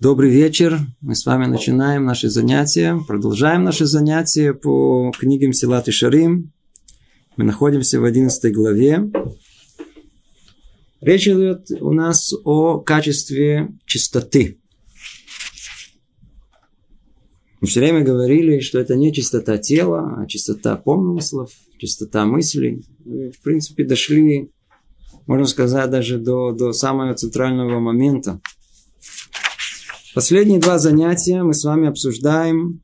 Добрый вечер. Мы с вами начинаем наши занятия. Продолжаем наши занятия по книгам Силат и Шарим. Мы находимся в 11 главе. Речь идет у нас о качестве чистоты. Мы все время говорили, что это не чистота тела, а чистота помыслов, чистота мыслей. Мы, в принципе, дошли, можно сказать, даже до, до самого центрального момента – Последние два занятия мы с вами обсуждаем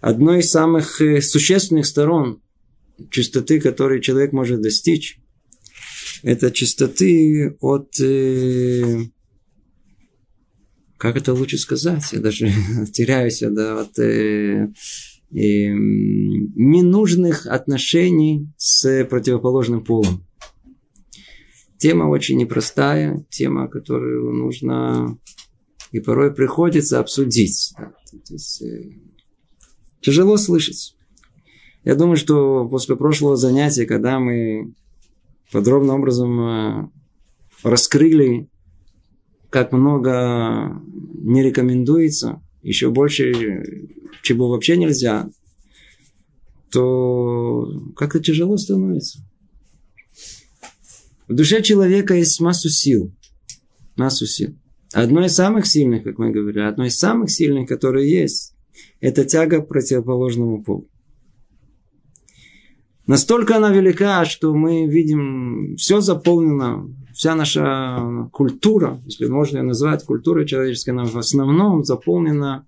одно из самых э, существенных сторон чистоты, которой человек может достичь. Это чистоты от... Э, как это лучше сказать? Я даже теряюсь да, от э, э, ненужных отношений с противоположным полом. Тема очень непростая, тема, которую нужно и порой приходится обсудить. То есть, э, тяжело слышать. Я думаю, что после прошлого занятия, когда мы подробным образом э, раскрыли, как много не рекомендуется, еще больше, чего вообще нельзя, то как-то тяжело становится. В душе человека есть массу сил. Массу сил. Одно из самых сильных, как мы говорили, одно из самых сильных, которые есть, это тяга к противоположному полу. Настолько она велика, что мы видим, все заполнено, вся наша культура, если можно ее назвать культурой человеческой, она в основном заполнена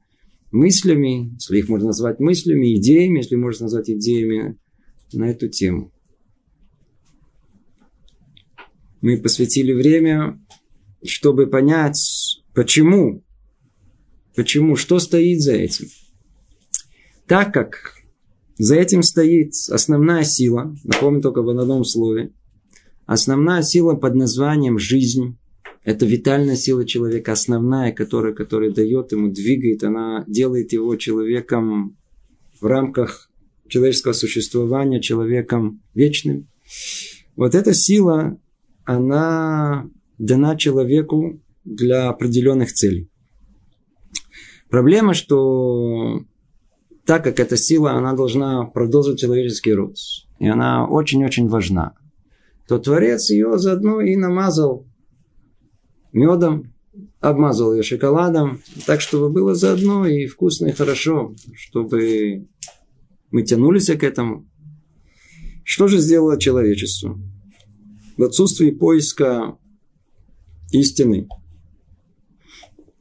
мыслями, если их можно назвать мыслями, идеями, если можно назвать идеями на эту тему. Мы посвятили время чтобы понять, почему, почему, что стоит за этим. Так как за этим стоит основная сила, напомню только в одном слове, основная сила под названием жизнь, это витальная сила человека, основная, которая, которая дает ему, двигает, она делает его человеком в рамках человеческого существования, человеком вечным. Вот эта сила, она дана человеку для определенных целей. Проблема, что так как эта сила, она должна продолжить человеческий род, и она очень-очень важна, то Творец ее заодно и намазал медом, обмазал ее шоколадом, так, чтобы было заодно и вкусно, и хорошо, чтобы мы тянулись к этому. Что же сделало человечество? В отсутствии поиска истины,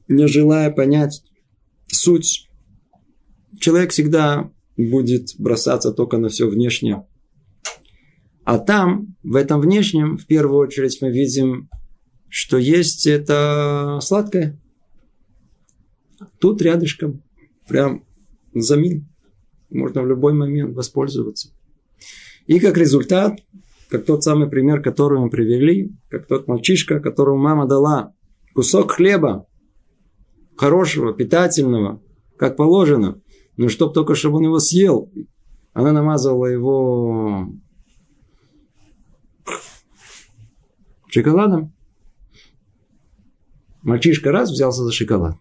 не желая понять суть, человек всегда будет бросаться только на все внешнее. А там, в этом внешнем, в первую очередь мы видим, что есть это сладкое. Тут рядышком, прям за миль. Можно в любой момент воспользоваться. И как результат как тот самый пример, который мы привели, как тот мальчишка, которому мама дала кусок хлеба, хорошего, питательного, как положено, но чтоб только, чтобы он его съел, она намазала его шоколадом. Мальчишка раз взялся за шоколад,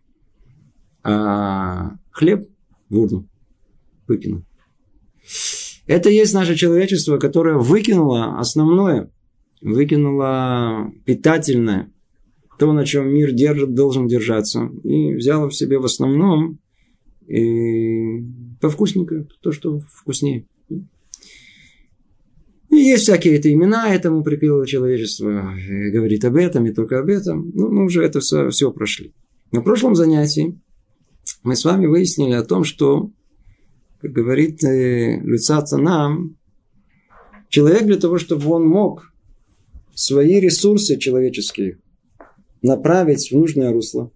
а хлеб в урну выкинул. Это есть наше человечество, которое выкинуло основное, выкинуло питательное, то, на чем мир держит, должен держаться, и взяло в себе в основном и повкусненькое, то, что вкуснее. И есть всякие это имена этому прикрыло человечество, говорит об этом и только об этом. Ну, мы уже это все, все прошли. На прошлом занятии мы с вами выяснили о том, что как говорит э, Люцаца нам, человек для того, чтобы он мог свои ресурсы человеческие направить в нужное русло,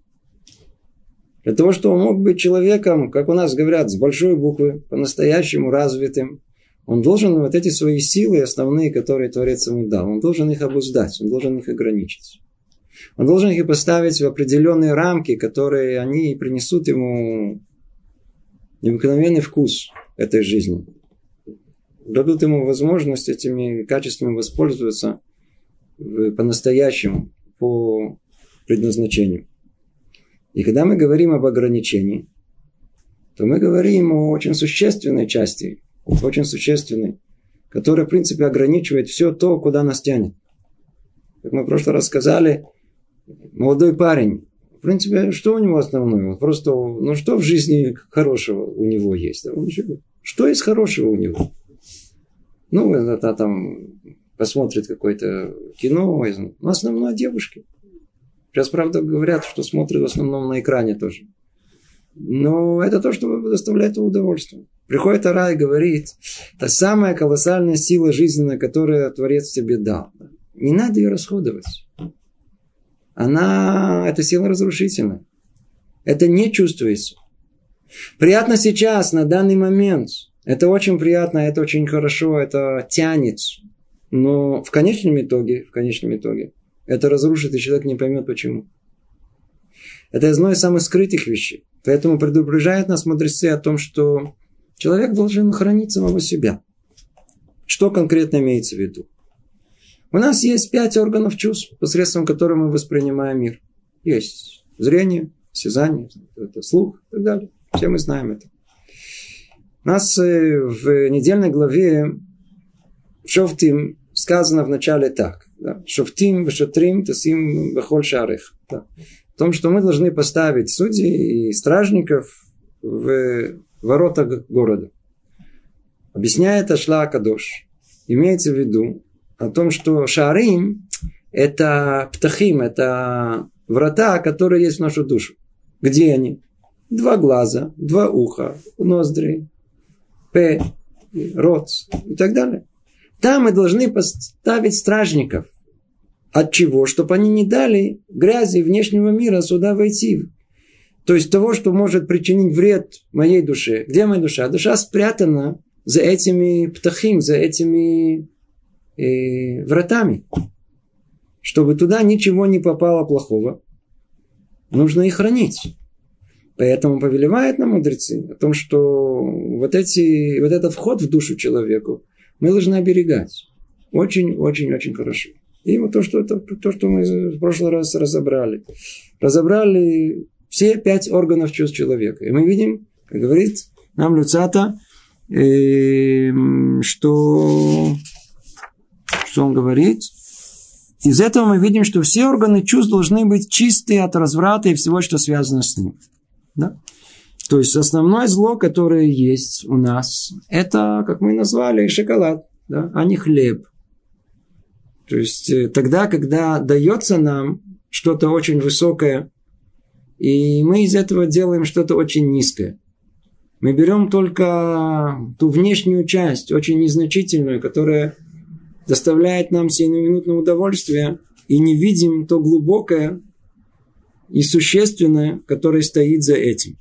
для того, чтобы он мог быть человеком, как у нас говорят, с большой буквы, по-настоящему развитым, он должен вот эти свои силы основные, которые Творец ему дал, он должен их обуздать, он должен их ограничить. Он должен их поставить в определенные рамки, которые они принесут ему необыкновенный вкус этой жизни. Дадут ему возможность этими качествами воспользоваться по-настоящему, по предназначением. И когда мы говорим об ограничении, то мы говорим о очень существенной части, очень существенной, которая, в принципе, ограничивает все то, куда нас тянет. Как мы в прошлый раз сказали, молодой парень, в принципе, что у него основное? Просто, ну что в жизни хорошего у него есть? Что есть хорошего у него? Ну, это там посмотрит какое-то кино, но основное девушки. Сейчас, правда, говорят, что смотрят в основном на экране тоже. Но это то, что доставляет удовольствие. Приходит Ара и говорит, та самая колоссальная сила жизненная, которую Творец тебе дал. Не надо ее расходовать. Она, эта сила разрушительная. Это не чувствуется. Приятно сейчас, на данный момент. Это очень приятно, это очень хорошо, это тянет. Но в конечном итоге, в конечном итоге, это разрушит, и человек не поймет почему. Это одно из самых скрытых вещей. Поэтому предупреждают нас мудрецы о том, что человек должен хранить самого себя. Что конкретно имеется в виду? У нас есть пять органов чувств, посредством которых мы воспринимаем мир. Есть зрение, осязание, это слух и так далее. Все мы знаем это. У нас э, в недельной главе Шофтим сказано в начале так. Да? Шофтим, вешатрим, тасим, вехоль шарых. Да. В том, что мы должны поставить судей и стражников в ворота города. Объясняет Ашла Кадош. Имеется в виду о том, что шарим – это птахим, это врата, которые есть в нашу душу. Где они? Два глаза, два уха, ноздри, п, рот и так далее. Там мы должны поставить стражников. От чего? Чтобы они не дали грязи внешнего мира сюда войти. То есть того, что может причинить вред моей душе. Где моя душа? Душа спрятана за этими птахим, за этими э, вратами. Чтобы туда ничего не попало плохого. Нужно их хранить. Поэтому повелевает нам мудрецы о том, что вот, эти, вот этот вход в душу человеку мы должны оберегать. Очень-очень-очень хорошо. И вот то, что, это, то, что мы в прошлый раз разобрали. Разобрали все пять органов чувств человека. И мы видим, как говорит нам Люцата, э, что, что он говорит. Из этого мы видим, что все органы чувств должны быть чистые от разврата и всего, что связано с ним. Да? То есть основное зло, которое есть у нас, это, как мы назвали, шоколад, да, а не хлеб. То есть э, тогда, когда дается нам что-то очень высокое, и мы из этого делаем что-то очень низкое. Мы берем только ту внешнюю часть, очень незначительную, которая доставляет нам сиюминутное удовольствие, и не видим то глубокое и существенное, которое стоит за этим.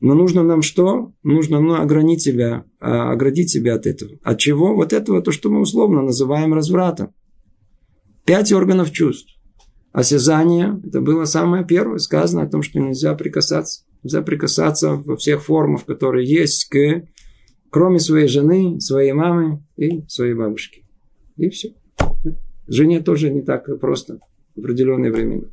Но нужно нам что? Нужно ну, огранить себя, а, оградить себя от этого. От чего? Вот этого, то, что мы условно называем развратом. Пять органов чувств. Осязание, это было самое первое, сказано о том, что нельзя прикасаться. Нельзя прикасаться во всех формах, которые есть, к, кроме своей жены, своей мамы и своей бабушки. И все. Жене тоже не так просто в определенное время.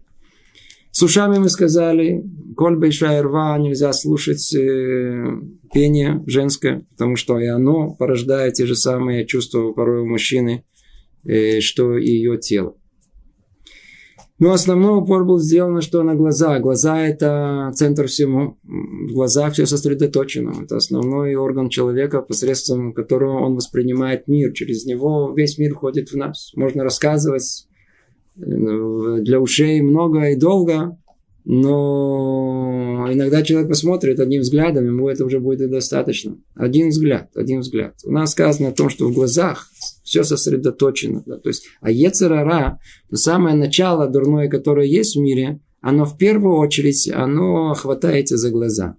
С ушами мы сказали, коль большая рва, нельзя слушать э, пение женское, потому что и оно порождает те же самые чувства порой у мужчины, э, что и ее тело. Но основной упор был сделан что на глаза. Глаза – это центр всему. В глазах все сосредоточено. Это основной орган человека, посредством которого он воспринимает мир. Через него весь мир входит в нас. Можно рассказывать для ушей много и долго, но иногда человек посмотрит одним взглядом, ему это уже будет достаточно. Один взгляд, один взгляд. У нас сказано о том, что в глазах все сосредоточено. Да? То есть, а Ецерара, то самое начало дурное, которое есть в мире, оно в первую очередь, оно хватается за глаза.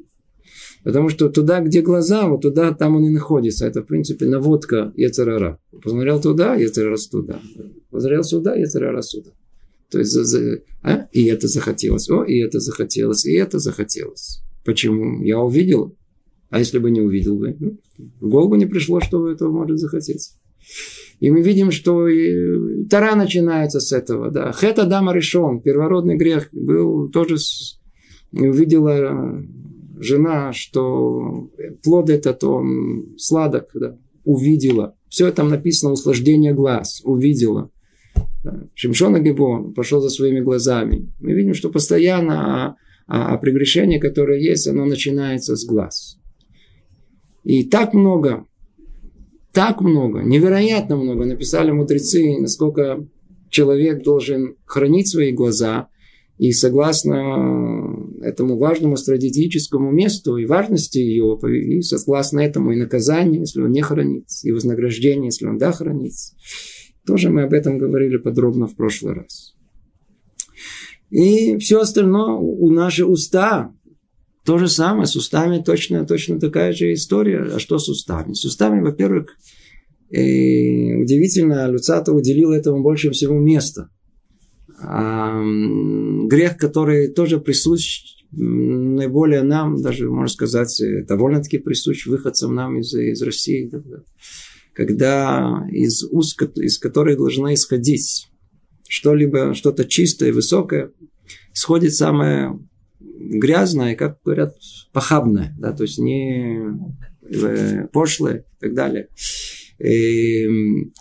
Потому что туда, где глаза, вот туда, там он и находится. Это, в принципе, наводка Ецерара. Посмотрел туда, Ецерара туда. Посмотрел сюда, Ецерара сюда. То есть, а? и это захотелось, о, и это захотелось, и это захотелось. Почему? Я увидел. А если бы не увидел бы? Ну, в голову не пришло, что этого может захотеться. И мы видим, что и Тара начинается с этого. Да. Хета Дама решен, первородный грех, был тоже с... увидела жена, что плод этот, он сладок, да, увидела. Все там написано, услаждение глаз, увидела. Да. Шимшона Гебон пошел за своими глазами. Мы видим, что постоянно а, а прегрешение, которое есть, оно начинается с глаз. И так много так много, невероятно много написали мудрецы, насколько человек должен хранить свои глаза. И согласно этому важному стратегическому месту и важности ее, и согласно этому и наказание, если он не хранит, и вознаграждение, если он да хранит. Тоже мы об этом говорили подробно в прошлый раз. И все остальное у наши уста, то же самое, с устами точно, точно такая же история. А что с устами? С устами, во-первых, и удивительно, Люцата уделил этому больше всего места. А, грех, который тоже присущ наиболее нам, даже, можно сказать, довольно-таки присущ выходцам нам из, из России. Когда из уст, из которой должна исходить что-либо, что-то чистое, высокое, исходит самое грязное, как говорят, похабное, да, то есть не э, пошлое и так далее. И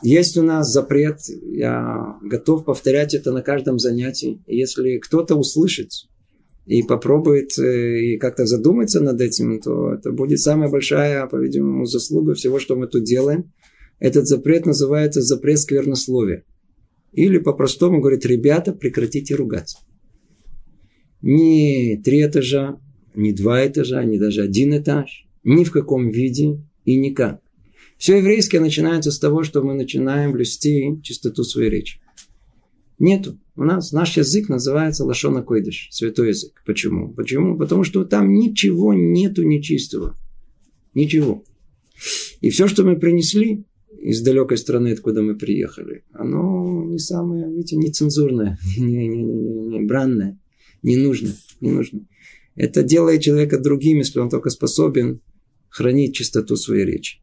есть у нас запрет, я готов повторять это на каждом занятии. Если кто-то услышит и попробует э, и как-то задуматься над этим, то это будет самая большая, по-видимому, заслуга всего, что мы тут делаем. Этот запрет называется запрет сквернословия. Или по-простому говорит, ребята, прекратите ругаться ни три этажа, ни два этажа, ни даже один этаж, ни в каком виде и никак. Все еврейское начинается с того, что мы начинаем блюсти чистоту своей речи. Нету. У нас наш язык называется Лашона Койдыш, святой язык. Почему? Почему? Потому что там ничего нету нечистого. Ничего. И все, что мы принесли из далекой страны, откуда мы приехали, оно не самое, видите, нецензурное, не, не, не, не бранное не нужно, не нужно. Это делает человека другим, если он только способен хранить чистоту своей речи.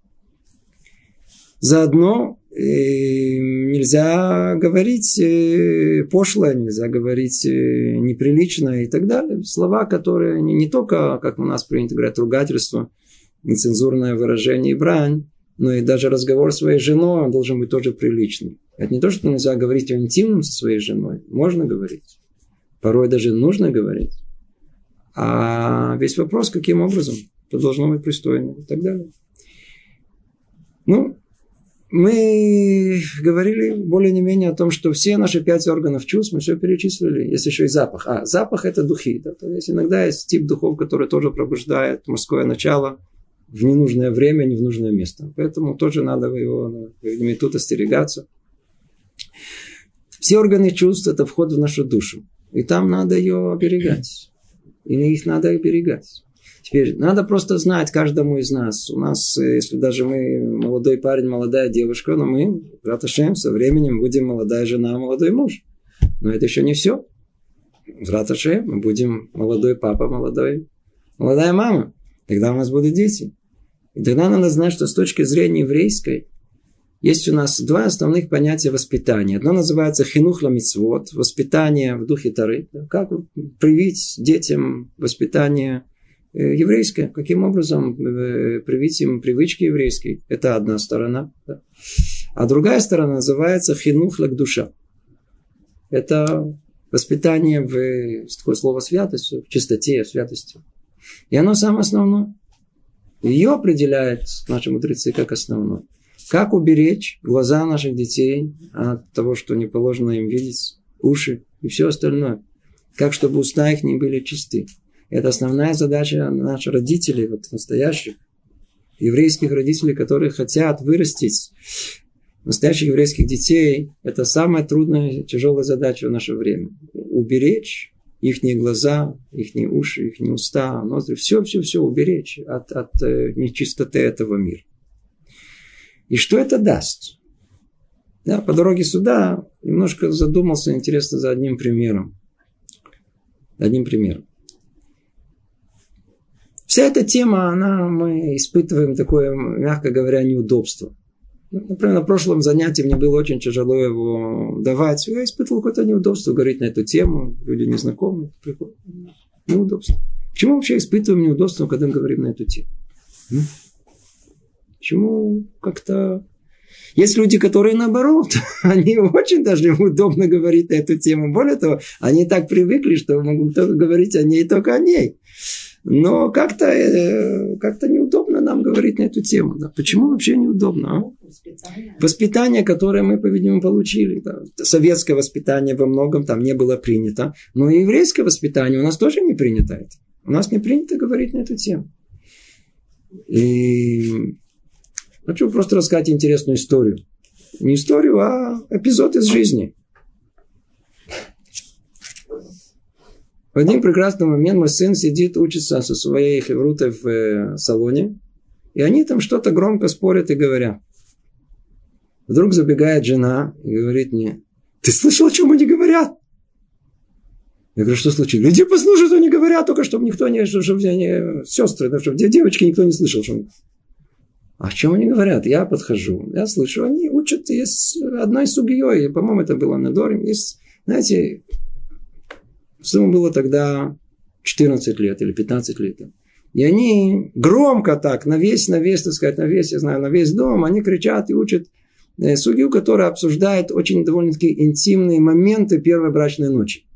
Заодно э, нельзя говорить э, пошло, нельзя говорить э, неприлично и так далее. Слова, которые не, не только, как у нас принято говорить, ругательство, нецензурное выражение и брань, но и даже разговор с своей женой он должен быть тоже приличным. Это не то, что нельзя говорить о интимном со своей женой. Можно говорить. Порой даже нужно говорить. А весь вопрос, каким образом. Это должно быть пристойно и так далее. Ну, мы говорили более не менее о том, что все наши пять органов чувств мы все перечислили. Есть еще и запах. А, запах это духи. Да? То есть иногда есть тип духов, который тоже пробуждает мужское начало в ненужное время, не в нужное место. Поэтому тоже надо его, видимо, тут остерегаться. Все органы чувств – это вход в нашу душу. И там надо ее оберегать. И их надо оберегать. Теперь надо просто знать каждому из нас. У нас, э, если даже мы молодой парень, молодая девушка, но мы, Раташем, со временем будем молодая жена, молодой муж. Но это еще не все. Раташем, мы будем молодой папа, молодой, молодая мама. Тогда у нас будут дети. И тогда надо знать, что с точки зрения еврейской, есть у нас два основных понятия воспитания. Одно называется хинухла мицвод, воспитание в духе Тары. Как привить детям воспитание э, еврейское, каким образом э, привить им привычки еврейские. Это одна сторона. А другая сторона называется хинухлак душа. Это воспитание в такое слово святость, в чистоте, в святости. И оно самое основное. Ее определяют наши мудрецы как основное. Как уберечь глаза наших детей от того, что не положено им видеть, уши и все остальное. Как, чтобы уста их не были чисты. Это основная задача наших родителей, вот настоящих еврейских родителей, которые хотят вырастить настоящих еврейских детей. Это самая трудная, тяжелая задача в наше время. Уберечь их глаза, их уши, их уста, ноздри. Все, все, все уберечь от, от э, нечистоты этого мира. И что это даст? Я по дороге сюда немножко задумался, интересно, за одним примером. Одним примером. Вся эта тема, она, мы испытываем такое, мягко говоря, неудобство. Например, на прошлом занятии мне было очень тяжело его давать. Я испытывал какое-то неудобство говорить на эту тему. Люди незнакомые. Неудобство. Почему вообще испытываем неудобство, когда мы говорим на эту тему? Почему как-то... Есть люди, которые наоборот, они очень даже удобно говорить на эту тему. Более того, они так привыкли, что могут только говорить о ней, только о ней. Но как-то э, как неудобно говорить на эту тему. Да. Почему вообще неудобно? А? Воспитание. воспитание, которое мы, по-видимому, получили. Да. Советское воспитание во многом там не было принято. Но и еврейское воспитание у нас тоже не принято. Это. У нас не принято говорить на эту тему. И хочу просто рассказать интересную историю. Не историю, а эпизод из жизни. В один прекрасный момент мой сын сидит, учится со своей хеврутой в э, салоне, и они там что-то громко спорят и говорят. Вдруг забегает жена и говорит мне, ты слышал, о чем они говорят? Я говорю, что случилось? Иди послушай, что они говорят, только чтобы никто не, чтобы они, сестры, да, чтобы девочки никто не слышал, что. А о чем они говорят? Я подхожу, я слышу, они учат, есть одной сугией, по-моему, это было на Доре, есть, знаете, Сыну было тогда 14 лет или 15 лет. И они громко так, на весь, на весь, так сказать, на весь, я знаю, на весь дом, они кричат и учат э, судью, которая обсуждает очень довольно-таки интимные моменты первой брачной ночи.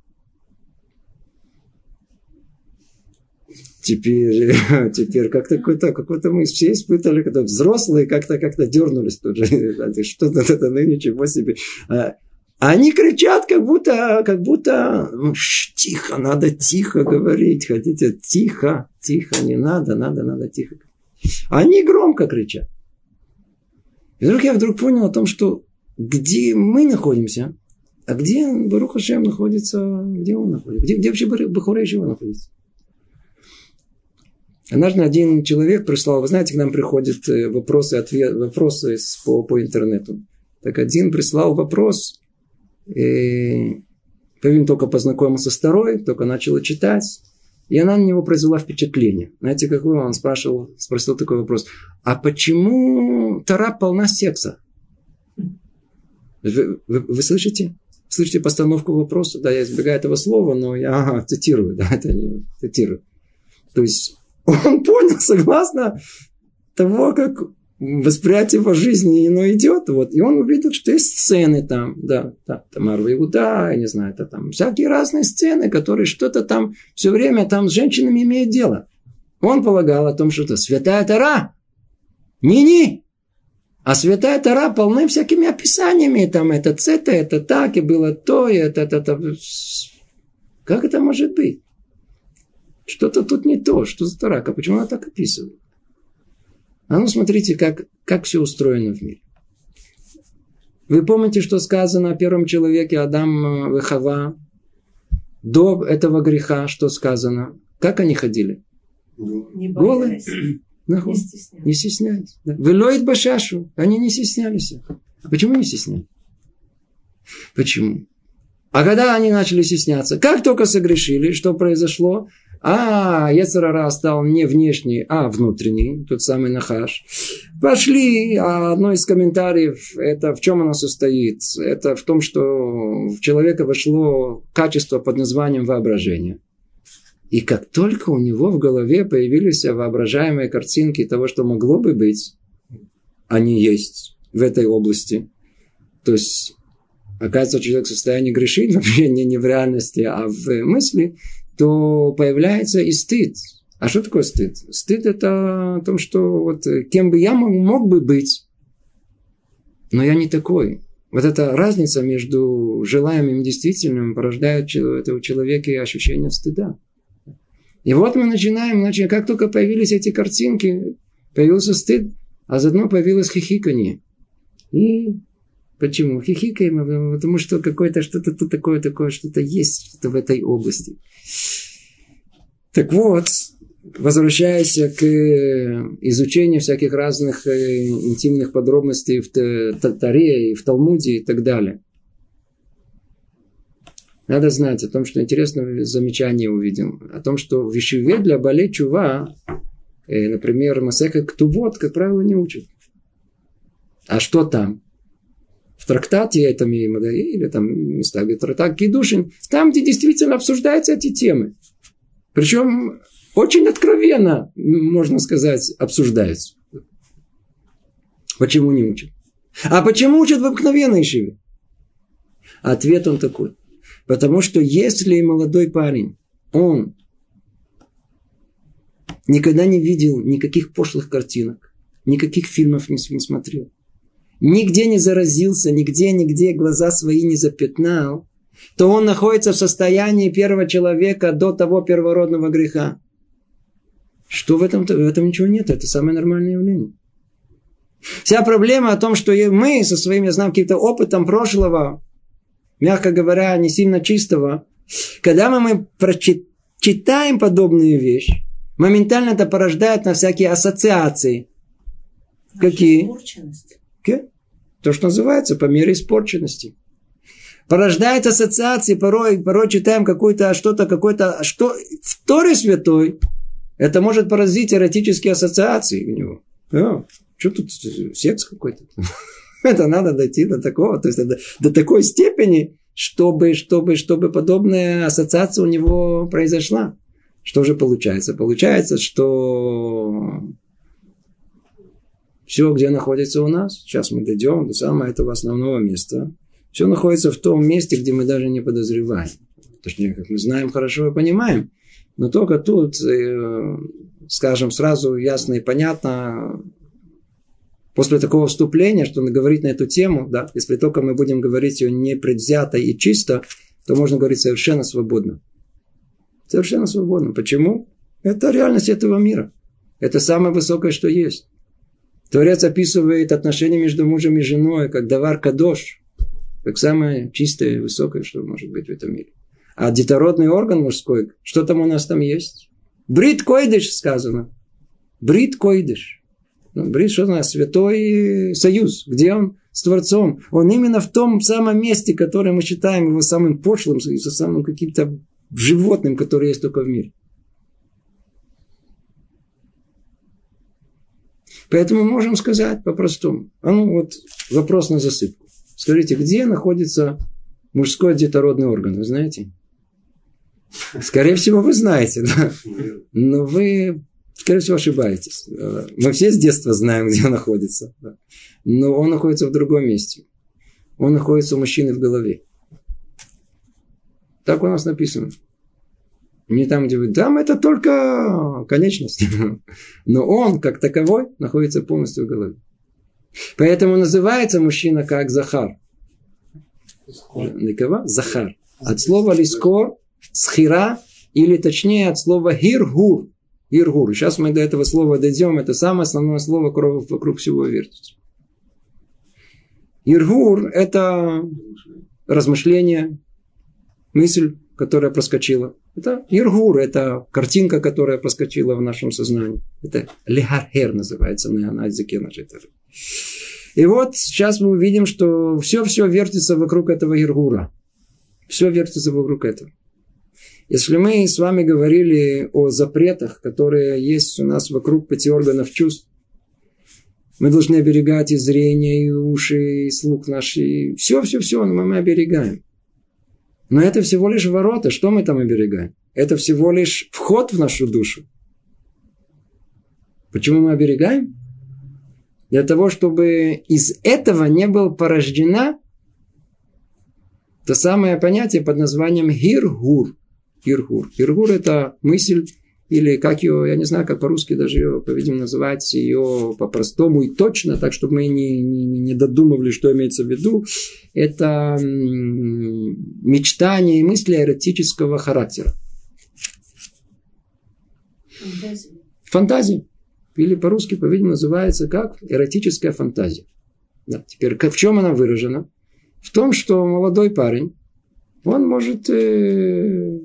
Теперь, теперь как-то какой-то, какой-то мы все испытали, когда взрослые как-то как-то дернулись тут же. Что-то это, ну ничего себе. Они кричат, как будто, как будто, ну, тихо, надо тихо говорить. Хотите, тихо, тихо, не надо, надо, надо тихо. Они громко кричат. И вдруг я вдруг понял о том, что где мы находимся, а где Баруха Шем находится, где он находится, где, где вообще Бахурей Шива находится. Однажды один человек прислал, вы знаете, к нам приходят э, вопросы, ответ, вопросы по, по интернету. Так один прислал вопрос, и Павин только познакомился с второй, только начала читать. И она на него произвела впечатление. Знаете, какое? Он спрашивал, спросил такой вопрос. А почему Тара полна секса? Вы, вы, вы слышите? Слышите постановку вопроса? Да, я избегаю этого слова, но я ага, цитирую. Да, это не цитирую. То есть он понял, согласно того, как восприятие его жизни, оно идет, вот, и он увидел, что есть сцены там, да, да, Тамар Иуда, я не знаю, это там всякие разные сцены, которые что-то там все время там с женщинами имеют дело. Он полагал о том, что это святая Тара, не-не, а святая Тара полны всякими описаниями, там это цета, это так, и было то, и это, это, это. Как это может быть? Что-то тут не то, что за Тарака, почему она так описывает? А ну смотрите, как, как все устроено в мире. Вы помните, что сказано о первом человеке Адам Вехава? До этого греха, что сказано? Как они ходили? Не Голые? Не стеснялись. Не стеснялись. Да. Велоид башашу. Они не стеснялись. А почему не стеснялись? Почему? А когда они начали стесняться, как только согрешили, что произошло? А, Ецарара стал не внешний, а внутренний, тот самый Нахаш. Пошли, а одно из комментариев, это в чем оно состоит? Это в том, что в человека вошло качество под названием воображение. И как только у него в голове появились воображаемые картинки того, что могло бы быть, они есть в этой области. То есть, оказывается, человек в состоянии грешить вообще не, не в реальности, а в мысли – то появляется и стыд. А что такое стыд? Стыд это о том, что вот э, кем бы я мог, мог бы быть, но я не такой. Вот эта разница между желаемым и действительным порождает у человека ощущение стыда. И вот мы начинаем, значит, как только появились эти картинки, появился стыд, а заодно появилось хихиканье. И почему? Хихикаем, потому что какое-то что-то тут такое, такое, что-то есть что-то в этой области. Так вот, возвращаясь к изучению всяких разных э, интимных подробностей в Таре и в Талмуде и так далее. Надо знать о том, что интересное замечание увидим. О том, что в Ишиве для Балей Чува, э, например, Масеха Ктубот, как правило, не учат. А что там? В трактате этом или там места, где трактат Кедушин, там, где действительно обсуждаются эти темы. Причем очень откровенно, можно сказать, обсуждаются. Почему не учат? А почему учат в обыкновенной шиве? Ответ он такой. Потому что если молодой парень, он никогда не видел никаких пошлых картинок, никаких фильмов не смотрел, нигде не заразился, нигде, нигде глаза свои не запятнал, то он находится в состоянии первого человека до того первородного греха. Что в этом? В этом ничего нет. Это самое нормальное явление. Вся проблема о том, что мы со своим, я знаю, каким-то опытом прошлого, мягко говоря, не сильно чистого, когда мы, мы прочитаем подобную вещь, моментально это порождает на всякие ассоциации. Какие? Okay? То, что называется по мере испорченности. Порождает ассоциации, порой, порой читаем какое-то что-то, какое-то, что в Торе святой, это может поразить эротические ассоциации у него. Да. Что тут секс какой-то? Это надо дойти до такого, то есть до, до такой степени, чтобы, чтобы, чтобы подобная ассоциация у него произошла. Что же получается? Получается, что все, где находится у нас, сейчас мы дойдем до самого этого основного места, все находится в том месте, где мы даже не подозреваем. Точнее, как мы знаем хорошо и понимаем. Но только тут, э, скажем, сразу ясно и понятно, после такого вступления, что он говорит на эту тему, да, если только мы будем говорить ее непредвзято и чисто, то можно говорить совершенно свободно. Совершенно свободно. Почему? Это реальность этого мира. Это самое высокое, что есть. Творец описывает отношения между мужем и женой, как давар кадош, как самое чистое и высокое, что может быть в этом мире. А детородный орган мужской, что там у нас там есть? Брит койдыш сказано. Брит койдыш. Ну, Брит, что значит? Святой союз. Где он? С Творцом. Он именно в том самом месте, которое мы считаем его самым пошлым, самым каким-то животным, которое есть только в мире. Поэтому можем сказать по-простому. А ну вот вопрос на засыпку. Скажите, где находится мужской детородный орган, вы знаете? Скорее всего, вы знаете, да? Но вы Скорее всего, ошибаетесь. Э, мы все с детства знаем, где он находится. Но он находится в другом месте. Он находится у мужчины в голове. Так у нас написано. Не там, где вы... Там это только конечность. Но он, как таковой, находится полностью в голове. Поэтому называется мужчина как Захар. Никого? Захар. От слова лискор, схира, или точнее от слова хиргур. Иргур. Сейчас мы до этого слова дойдем. Это самое основное слово вокруг всего вертится. Иргур – это размышление, мысль, которая проскочила. Это Иргур, это картинка, которая проскочила в нашем сознании. Это лихархер называется на, на языке нашей И вот сейчас мы увидим, что все-все вертится вокруг этого Иргура. Все вертится вокруг этого. Если мы с вами говорили о запретах, которые есть у нас вокруг пяти органов чувств, мы должны оберегать и зрение, и уши, и слух наш, и все-все-все, мы оберегаем. Но это всего лишь ворота. Что мы там оберегаем? Это всего лишь вход в нашу душу. Почему мы оберегаем? Для того, чтобы из этого не была порождена то самое понятие под названием гиргур. Иргур. Иргур – это мысль, или как ее, я не знаю, как по-русски даже ее, по-видимому, называть ее по-простому и точно, так, чтобы мы не, не, не додумывали, что имеется в виду. Это мечтание и мысли эротического характера. Фантазия. Фантазия. Или по-русски, по-видимому, называется как эротическая фантазия. Да. Теперь, в чем она выражена? В том, что молодой парень, он может э,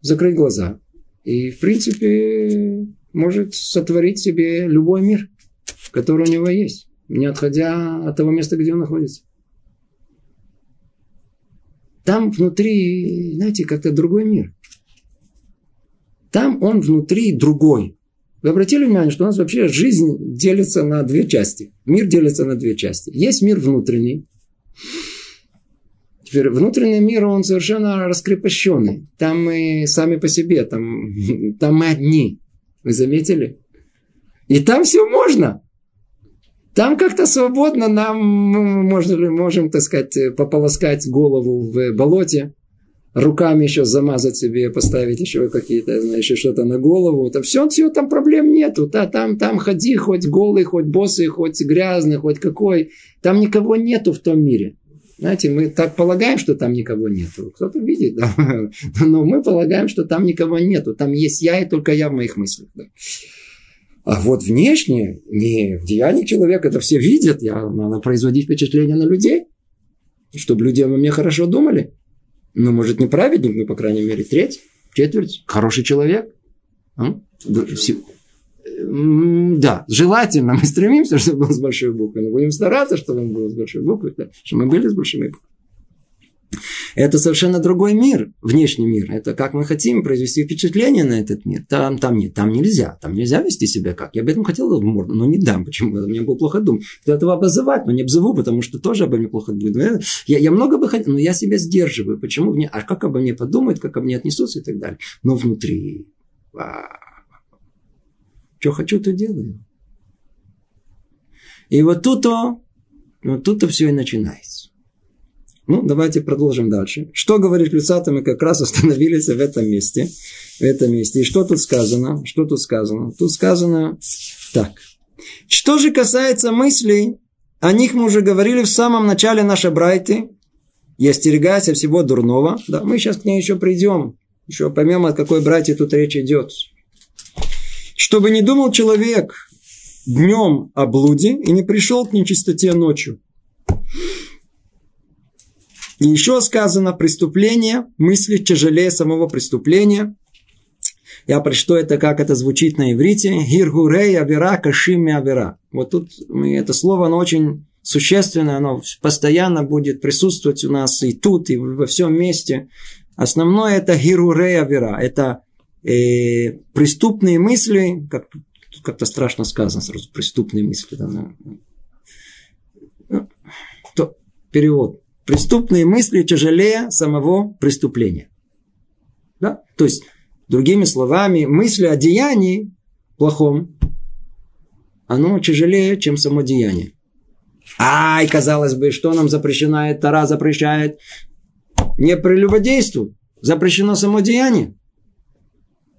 закрыть глаза. И, в принципе, может сотворить себе любой мир, который у него есть, не отходя от того места, где он находится. Там внутри, знаете, как-то другой мир. Там он внутри другой. Вы обратили внимание, что у нас вообще жизнь делится на две части. Мир делится на две части. Есть мир внутренний. Теперь внутренний мир, он совершенно раскрепощенный. Там мы сами по себе, там, там мы одни. Вы заметили? И там все можно. Там как-то свободно нам можно, можем, так сказать, пополоскать голову в болоте, руками еще замазать себе, поставить еще какие-то, знаешь, что-то на голову. Там все, все, там проблем нету. Да, там, там ходи, хоть голый, хоть босый, хоть грязный, хоть какой. Там никого нету в том мире. Знаете, мы так полагаем, что там никого нету. Кто-то видит, да? но мы полагаем, что там никого нету. Там есть я и только я в моих мыслях. Да? А вот внешне, не в деянии человека, это все видят. Я, надо производить впечатление на людей, чтобы люди обо мне хорошо думали. Ну, может, не праведник, но, по крайней мере, треть, четверть, хороший человек. А? Да, желательно мы стремимся, чтобы был с большой буквы, но будем стараться, чтобы он был с большой буквы, да, чтобы мы были с большими буквами. Это совершенно другой мир, внешний мир. Это как мы хотим произвести впечатление на этот мир. Там, там нет, там нельзя. Там нельзя вести себя как. Я об этом хотел в морду, но не дам. Почему? Мне было плохо думать. Кто этого обозывать, но не обзову, потому что тоже обо мне плохо будет. Я, я много бы хотел, но я себя сдерживаю. Почему? Мне, а как обо мне подумают, как ко мне отнесутся и так далее. Но внутри... Что хочу, то делаю. И вот тут-то, вот тут-то все и начинается. Ну, давайте продолжим дальше. Что говорит Люцата, мы как раз остановились в этом месте. В этом месте. И что тут сказано? Что тут сказано? Тут сказано так. Что же касается мыслей, о них мы уже говорили в самом начале нашей брайты. И остерегайся всего дурного. Да, мы сейчас к ней еще придем. Еще поймем, о какой брате тут речь идет. Чтобы не думал человек днем о блуде и не пришел к нечистоте ночью. И еще сказано преступление, мысли тяжелее самого преступления. Я прочту это, как это звучит на иврите. Гиргурей авера кашими авера. Вот тут это слово, оно очень существенное, оно постоянно будет присутствовать у нас и тут, и во всем месте. Основное это гирурей авера. Это э, преступные мысли, как как-то страшно сказано сразу, преступные мысли. Да, ну, то, перевод преступные мысли тяжелее самого преступления. Да? То есть, другими словами, мысли о деянии плохом, оно тяжелее, чем само деяние. Ай, казалось бы, что нам запрещено, это Тара запрещает? Не прелюбодейству, запрещено само деяние.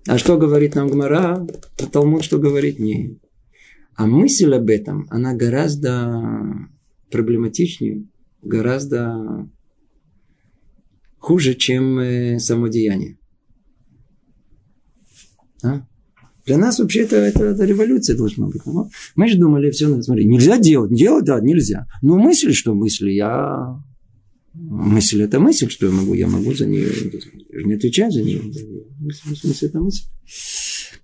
А что говорит нам Гмара? А Талмуд что говорит? Не. А мысль об этом, она гораздо проблематичнее, гораздо хуже, чем э, само деяние. А? Для нас вообще это, это, это революция должна быть. Ну, мы же думали, все, смотри, нельзя делать. Делать, да, нельзя. Но мысль, что мысль, я... Мысль – это мысль, что я могу, я могу за нее, не отвечать за нее. Мысль, мысль – это мысль.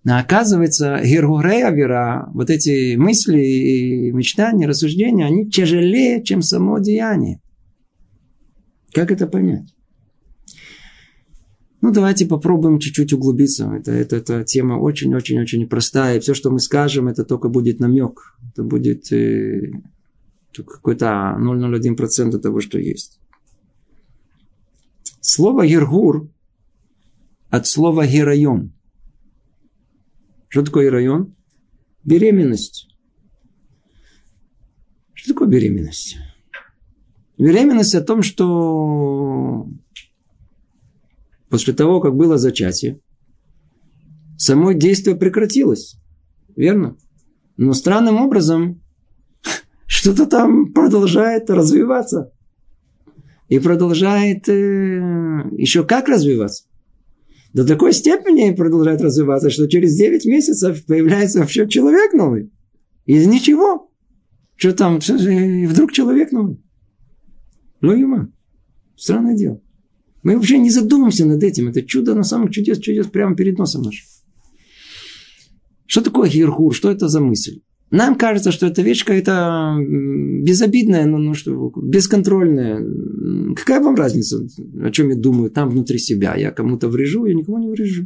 Но оказывается, Гергурея вера, вот эти мысли, мечтания, рассуждения, они тяжелее, чем само деяние. Как это понять? Ну, давайте попробуем чуть-чуть углубиться. Это, это, это тема очень-очень-очень простая. И все, что мы скажем, это только будет намек. Это будет э, какой-то 0,01% того, что есть. Слово «гергур» от слова «герайон». Что такое район? Беременность. Что такое беременность? Беременность о том, что после того, как было зачатие, само действие прекратилось. Верно? Но странным образом что-то там продолжает развиваться. И продолжает э, еще как развиваться до такой степени продолжает развиваться, что через 9 месяцев появляется вообще человек новый. Из ничего. Что там, вдруг человек новый. Ну, юма. Странное дело. Мы вообще не задумываемся над этим. Это чудо на самом чудес, чудес прямо перед носом нашим. Что такое хирхур? Что это за мысль? Нам кажется, что эта вещь какая-то безобидная, ну, ну что, бесконтрольная. Какая вам разница, о чем я думаю там внутри себя? Я кому-то врежу, я никому не врежу.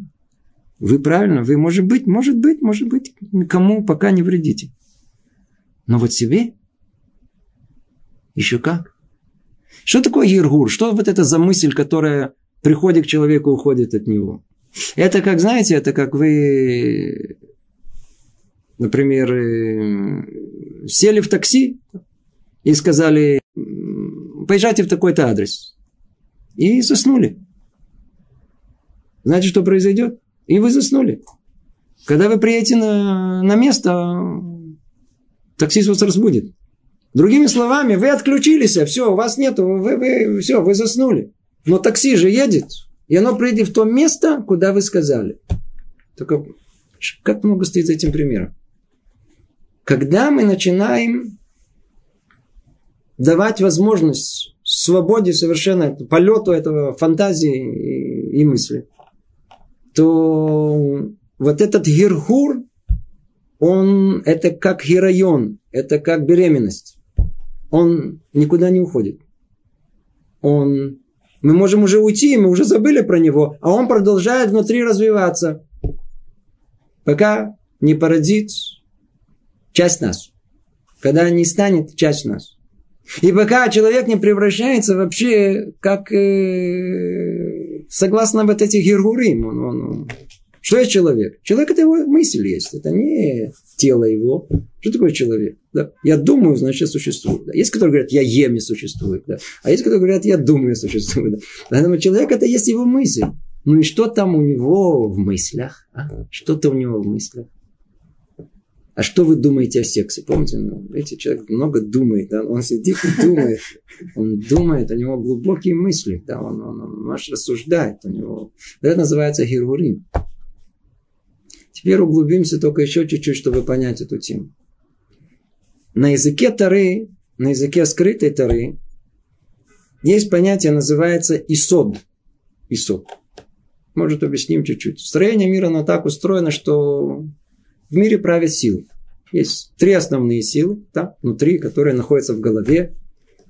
Вы правильно, вы, может быть, может быть, может быть, никому пока не вредите. Но вот себе еще как. Что такое Ергур? Что вот это за мысль, которая приходит к человеку, уходит от него? Это как, знаете, это как вы, например, э, сели в такси и сказали, поезжайте в такой-то адрес. И заснули. Знаете, что произойдет? И вы заснули. Когда вы приедете на, на место, таксист вас разбудит. Другими словами, вы отключились, а все, у вас нету, вы, вы, все, вы заснули. Но такси же едет, и оно придет в то место, куда вы сказали. Только как много стоит за этим примером? Когда мы начинаем давать возможность свободе совершенно, полету этого фантазии и, и мысли, то вот этот гирхур, он это как героин, это как беременность он никуда не уходит. Он... Мы можем уже уйти, мы уже забыли про него, а он продолжает внутри развиваться, пока не породит часть нас. Когда не станет часть нас. И пока человек не превращается вообще как э, согласно вот этих гергурим, он, он, что есть человек? Человек это его мысль есть, это не тело его. Что такое человек? Да? Я думаю, значит, я существую. Да? Есть, которые говорят, я ем и существую. Да? А есть, которые говорят, я думаю и существую. Да? Поэтому человек это есть его мысль. Ну и что там у него в мыслях? А? Что-то у него в мыслях. А что вы думаете о сексе? Помните, ну, видите, человек много думает, да? он сидит и думает. Он думает, у него глубокие мысли, да? он, он, он, он рассуждает, у него... Это называется гирурим. Теперь углубимся только еще чуть-чуть, чтобы понять эту тему. На языке Тары, на языке скрытой Тары, есть понятие, называется исод. Исод. Может, объясним чуть-чуть. Строение мира, оно так устроено, что в мире правят силы. Есть три основные силы да, внутри, которые находятся в голове.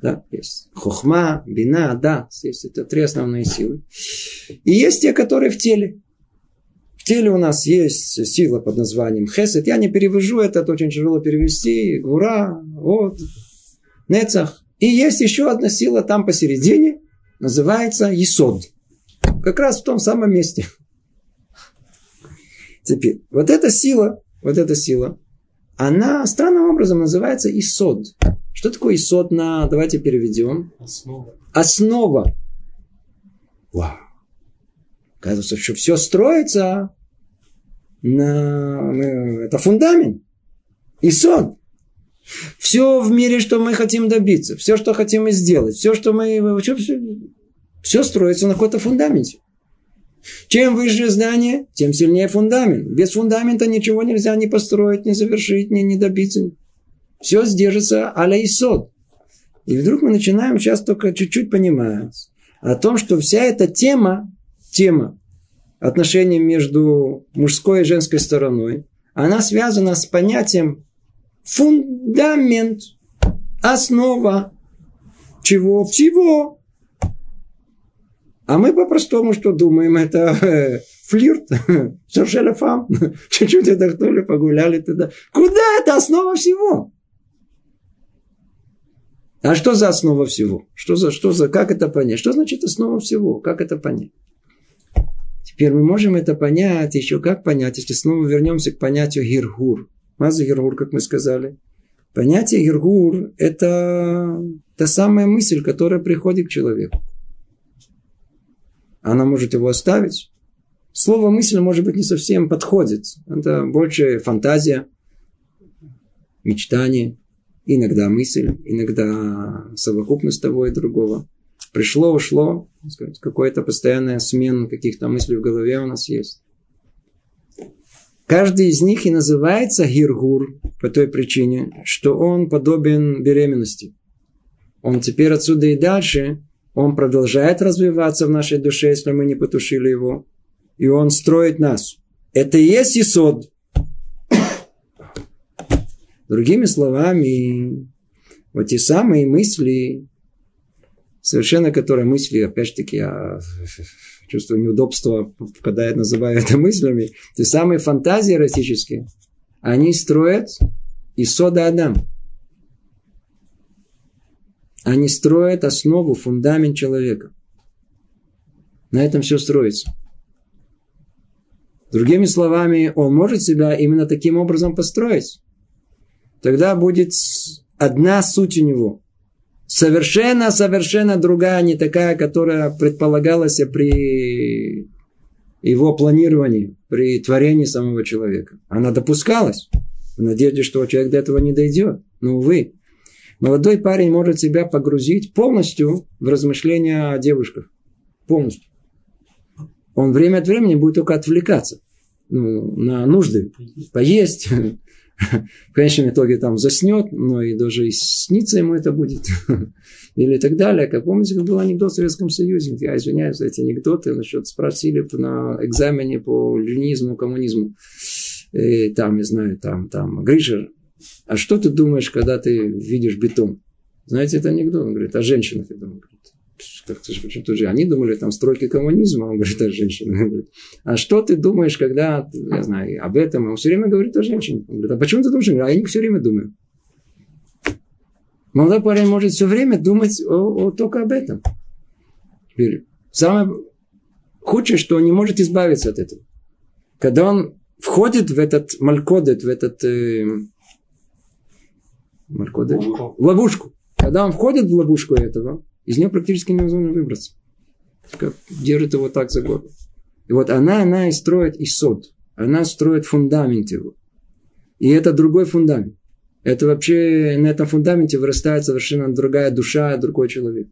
Да, есть хохма, бина, да, есть это три основные силы. И есть те, которые в теле теле у нас есть сила под названием хесед. Я не перевожу это, это очень тяжело перевести. Гура, вот, нецах. И есть еще одна сила там посередине, называется Есод. Как раз в том самом месте. Теперь, вот эта сила, вот эта сила, она странным образом называется Исод. Что такое Исод на, давайте переведем. Основа. Основа. Вау. Кажется, что все строится на... это фундамент. И сон. Все в мире, что мы хотим добиться, все, что хотим сделать, все, что мы... Все, все, все строится на какой-то фундаменте. Чем выше здание, тем сильнее фундамент. Без фундамента ничего нельзя ни построить, ни завершить, ни, ни добиться. Все сдержится а-ля исод. И вдруг мы начинаем сейчас только чуть-чуть понимать о том, что вся эта тема, тема отношения между мужской и женской стороной, она связана с понятием фундамент, основа чего? Всего. А мы по-простому что думаем? Это э, флирт, шершеля фам, чуть-чуть отдохнули, погуляли туда. Куда это основа всего? А что за основа всего? Что за, что за, как это понять? Что значит основа всего? Как это понять? Теперь мы можем это понять, еще как понять, если снова вернемся к понятию гиргур. Маза гиргур, как мы сказали. Понятие гиргур – это та самая мысль, которая приходит к человеку. Она может его оставить. Слово мысль, может быть, не совсем подходит. Это больше фантазия, мечтание, иногда мысль, иногда совокупность того и другого пришло, ушло, какая-то постоянная смена каких-то мыслей в голове у нас есть. Каждый из них и называется гиргур по той причине, что он подобен беременности. Он теперь отсюда и дальше, он продолжает развиваться в нашей душе, если мы не потушили его. И он строит нас. Это и есть Исод. Другими словами, вот те самые мысли, совершенно которые мысли, опять же таки, я чувствую неудобство, когда я называю это мыслями, те самые фантазии эротические, они строят из сода Адам. Они строят основу, фундамент человека. На этом все строится. Другими словами, он может себя именно таким образом построить. Тогда будет одна суть у него. Совершенно-совершенно другая, не такая, которая предполагалась при его планировании, при творении самого человека. Она допускалась в надежде, что человек до этого не дойдет. Но, увы, молодой парень может себя погрузить полностью в размышления о девушках. Полностью. Он время от времени будет только отвлекаться ну, на нужды. Поесть, в конечном итоге там заснет, но и даже и снится ему это будет. Или так далее. Как помните, как был анекдот в Советском Союзе? Я извиняюсь за эти анекдоты. Насчет спросили на экзамене по ленинизму, коммунизму. И там, не знаю, там, там, Гриша, а что ты думаешь, когда ты видишь бетон? Знаете, это анекдот. Он говорит, о женщинах, я думаю как-то почему-то же они думали, там, стройки коммунизма, он говорит о женщинах. а что ты думаешь, когда, я знаю, об этом, он все время говорит о женщинах. Он говорит, а почему ты думаешь? А я не все время думаю. Молодой парень может все время думать о, о, только об этом. Самое худшее, что он не может избавиться от этого. Когда он входит в этот малькодет, в этот э, малькодет, в ловушку. Когда он входит в ловушку этого, из нее практически невозможно выбраться. Держит его так за горло. И вот она, она и строит и сод. Она строит фундамент его. И это другой фундамент. Это вообще на этом фундаменте вырастает совершенно другая душа, другой человек.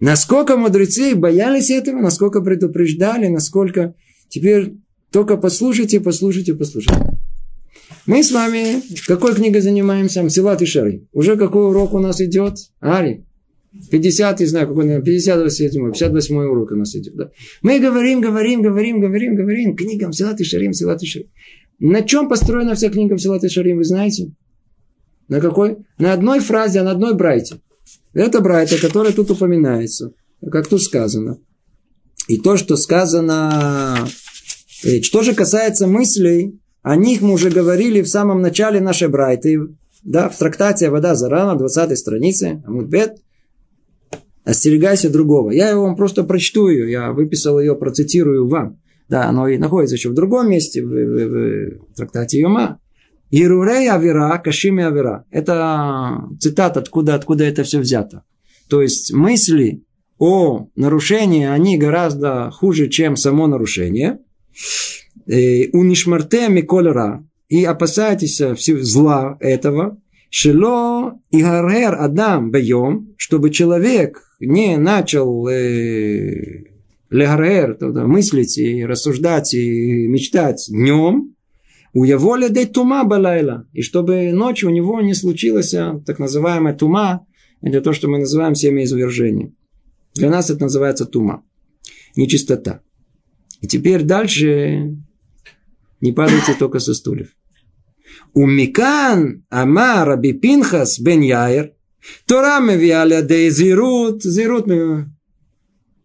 Насколько мудрецы боялись этого, насколько предупреждали, насколько теперь только послушайте, послушайте, послушайте. Мы с вами какой книгой занимаемся? Мсилат и Шары. Уже какой урок у нас идет? Ари. 50, не знаю, какой, 57, 58 урок у нас идет. Да? Мы говорим, говорим, говорим, говорим, говорим. Книга Мсилат и Шарим, Мсилат и Шарим. На чем построена вся книга Мсилат и Шарим, вы знаете? На какой? На одной фразе, на одной брайте. Это брайта, которая тут упоминается. Как тут сказано. И то, что сказано... Что же касается мыслей, о них мы уже говорили в самом начале нашей брайты, да, в трактате «Вода за рано», 20 странице, Амудбет. Остерегайся другого. Я его вам просто прочту ее, я выписал ее, процитирую вам. Да, оно и находится еще в другом месте, в, в, в трактате Йома. Ирурей авера, кашими авера. Это цитат, откуда, откуда это все взято. То есть мысли о нарушении, они гораздо хуже, чем само нарушение. Э, унишмарте миколера и опасайтесь зла этого, шело и гаргер адам бьем, чтобы человек не начал э, легаргер, мыслить и рассуждать и мечтать днем, у его де тума балайла, и чтобы ночью у него не случилось а, так называемая тума, это то, что мы называем семяизвержение. Для нас это называется тума, нечистота. И теперь дальше не падайте только со стульев. Умикан ама раби Пинхас бен Яир. Тора мевиаля де зирут. Зирут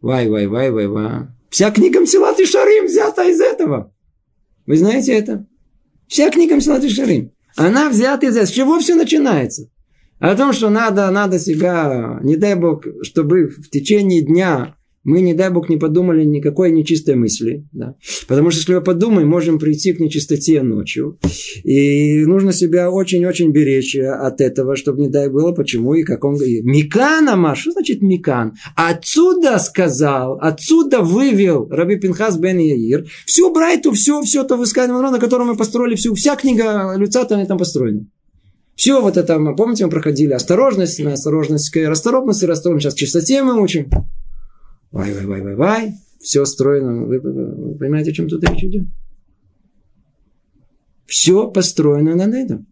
Вай, вай, вай, вай, вай. Вся книга Мсилат и Шарим взята из этого. Вы знаете это? Вся книга Мсилат и Шарим. Она взята из этого. С чего все начинается? О том, что надо, надо себя, не дай Бог, чтобы в течение дня мы, не дай Бог, не подумали никакой нечистой мысли. Да? Потому что, если мы подумаем, можем прийти к нечистоте ночью. И нужно себя очень-очень беречь от этого, чтобы не дай было, почему и как он говорит. Микан, Амар, что значит Микан? Отсюда сказал, отсюда вывел Раби Пинхас бен Яир всю Брайту, все, все то высказывание, на котором мы построили всю, вся книга Люцата там построена. Все вот это, помните, мы проходили осторожность, на осторожность, расторопность и расторопность. Сейчас чистоте мы учим. Вай, вай, вай, вай, вай. Все строено. Вы, понимаете, о чем тут речь идет? Все построено над этим.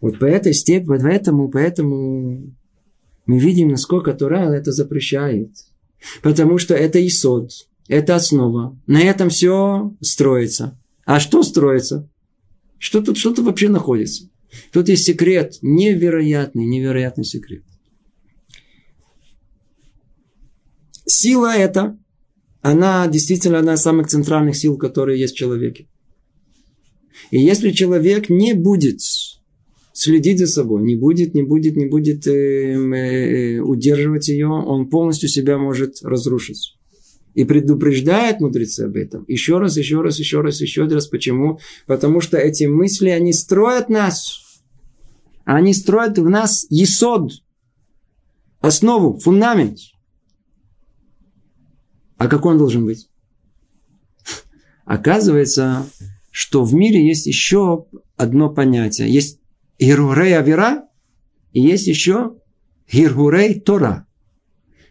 Вот по этой степени, вот поэтому, поэтому мы видим, насколько Тора это запрещает. Потому что это исод, это основа. На этом все строится. А что строится? Что тут, что тут вообще находится? Тут есть секрет, невероятный, невероятный секрет. сила эта, она действительно одна из самых центральных сил, которые есть в человеке. И если человек не будет следить за собой, не будет, не будет, не будет э, э, удерживать ее, он полностью себя может разрушить. И предупреждает мудрецы об этом. Еще раз, еще раз, еще раз, еще раз. Почему? Потому что эти мысли, они строят нас. Они строят в нас есод, основу, фундамент. А какой он должен быть? Оказывается, что в мире есть еще одно понятие. Есть Гиргурей Авера и есть еще Гиргурей Тора.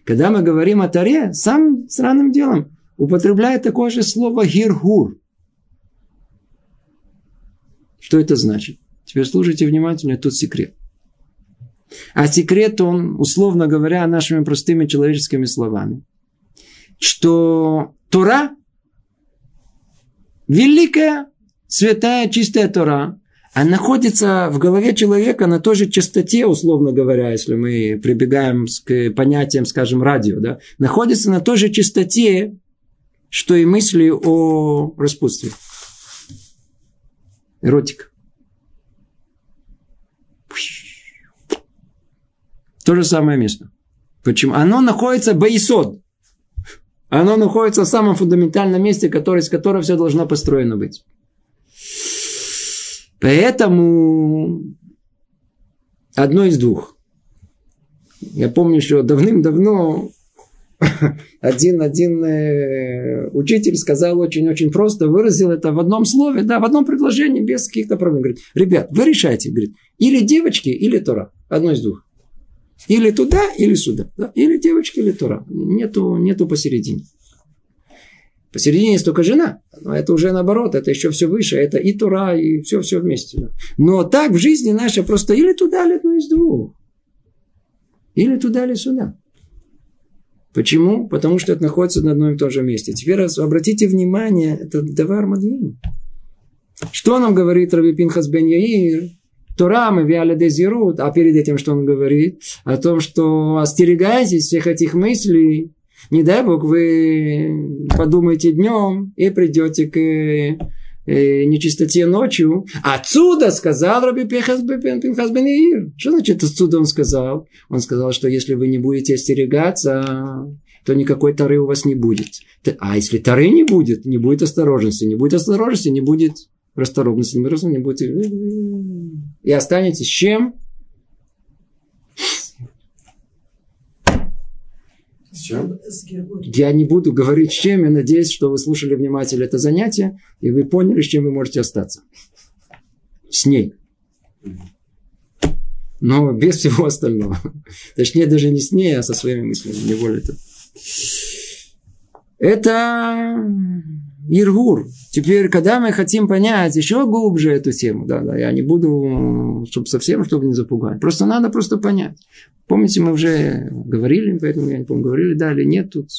Когда мы говорим о Торе, сам странным делом употребляет такое же слово Гиргур. Что это значит? Теперь слушайте внимательно, тут секрет. А секрет он, условно говоря, нашими простыми человеческими словами, что Тора, великая, святая, чистая Тора, а находится в голове человека на той же частоте, условно говоря, если мы прибегаем к понятиям, скажем, радио, да, находится на той же частоте, что и мысли о распутстве. Эротика. То же самое место. Почему? Оно находится боисод. Оно находится в самом фундаментальном месте, который, с которого все должно построено быть. Поэтому одно из двух. Я помню, что давным-давно один, один э, учитель сказал очень-очень просто, выразил это в одном слове, да, в одном предложении, без каких-то проблем. Говорит, ребят, вы решайте, говорит, или девочки, или Тора. Одно из двух. Или туда, или сюда. Да? Или девочки, или Тора. Нету, нету посередине. Посередине есть только жена. Но это уже наоборот, это еще все выше. Это и Тура, и все-все вместе. Да. Но так в жизни наша просто или туда, или одно из двух. Или туда, или сюда. Почему? Потому что это находится на одном и том же месте. Теперь обратите внимание, это Давар Мадьин. Что нам говорит Раби Пинхас бен Яир? Тора мы вяли дезирут, а перед этим что он говорит? О том, что остерегайтесь всех этих мыслей, не дай Бог, вы подумаете днем и придете к э, нечистоте ночью. Отсюда сказал Раби Пинхас бен Иир. Что значит отсюда он сказал? Он сказал, что если вы не будете остерегаться, то никакой тары у вас не будет. А если тары не будет, не будет осторожности. Не будет осторожности, не будет расторопности. Не будет... И останетесь с чем? С? Я не буду говорить с чем. Я надеюсь, что вы слушали внимательно это занятие, и вы поняли, с чем вы можете остаться. С ней. Но без всего остального. Точнее, даже не с ней, а со своими мыслями. Не более того. Это Иргур. Теперь, когда мы хотим понять еще глубже эту тему, да, да, я не буду, чтобы совсем, чтобы не запугать. Просто надо просто понять. Помните, мы уже говорили, поэтому я не помню, говорили, да или нет тут.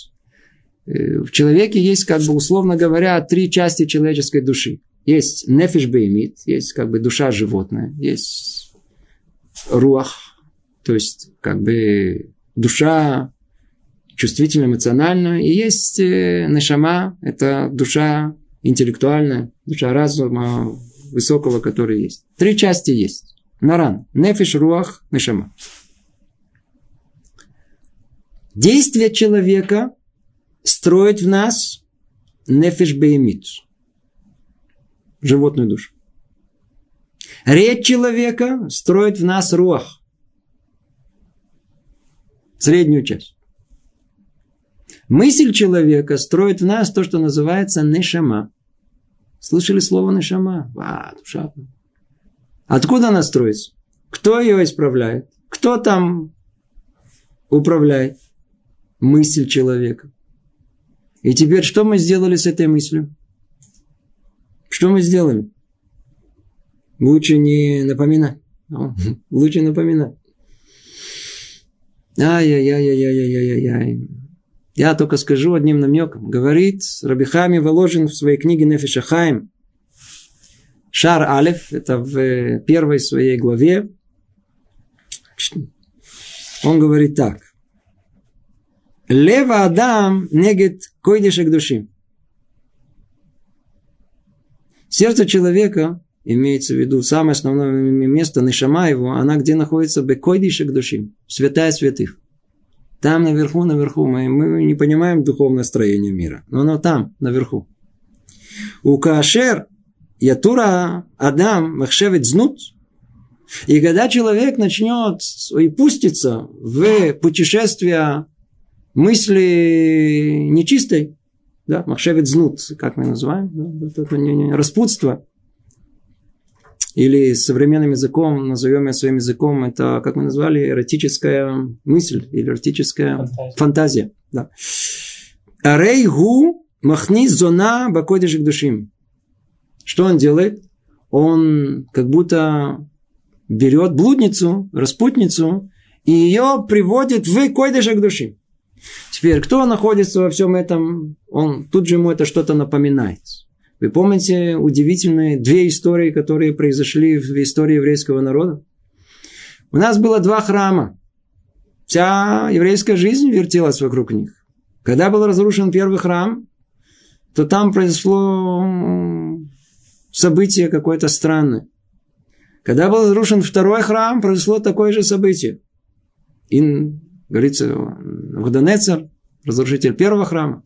Э, в человеке есть, как бы, условно говоря, три части человеческой души. Есть нефиш беймит, есть как бы душа животная, есть руах, то есть как бы душа чувствительно эмоциональная, и есть э, нешама, это душа интеллектуальная, душа разума высокого, который есть. Три части есть. Наран. Нефиш, руах, нешама. Действие человека строит в нас нефиш беймит. Животную душу. Речь человека строит в нас руах. Среднюю часть. Мысль человека строит в нас то, что называется нешама. Слышали слово нешама? А, душа. Откуда она строится? Кто ее исправляет? Кто там управляет? мысль человека. И теперь что мы сделали с этой мыслью? Что мы сделали? Лучше не напоминать. Лучше напоминать. Ай-яй-яй-яй-яй-яй-яй. Я только скажу одним намеком. Говорит Рабихами Воложин в своей книге Нефиша Хайм. Шар Алиф, это в первой своей главе. Он говорит так. Лева Адам негет койдешек души. Сердце человека, имеется в виду самое основное место, Нишама его, она где находится? Бекойдишек души, святая святых. Там наверху, наверху. Мы, мы не понимаем духовное строение мира. Но оно там, наверху. У Кашер Ятура Адам Махшевит Знут. И когда человек начнет и пустится в путешествие мысли нечистой, да, махшевит знут, как мы называем, да, это не, не, распутство, или современным языком, назовем это своим языком, это, как мы назвали, эротическая мысль или эротическая фантазия. фантазия да. Арейгу махни зона бакодишек душим. Что он делает? Он как будто берет блудницу, распутницу, и ее приводит в койдышек души. Теперь, кто находится во всем этом, он тут же ему это что-то напоминает. Вы помните удивительные две истории, которые произошли в истории еврейского народа? У нас было два храма. Вся еврейская жизнь вертелась вокруг них. Когда был разрушен первый храм, то там произошло событие какое-то странное. Когда был разрушен второй храм, произошло такое же событие. И, говорится, Входонецер, разрушитель первого храма,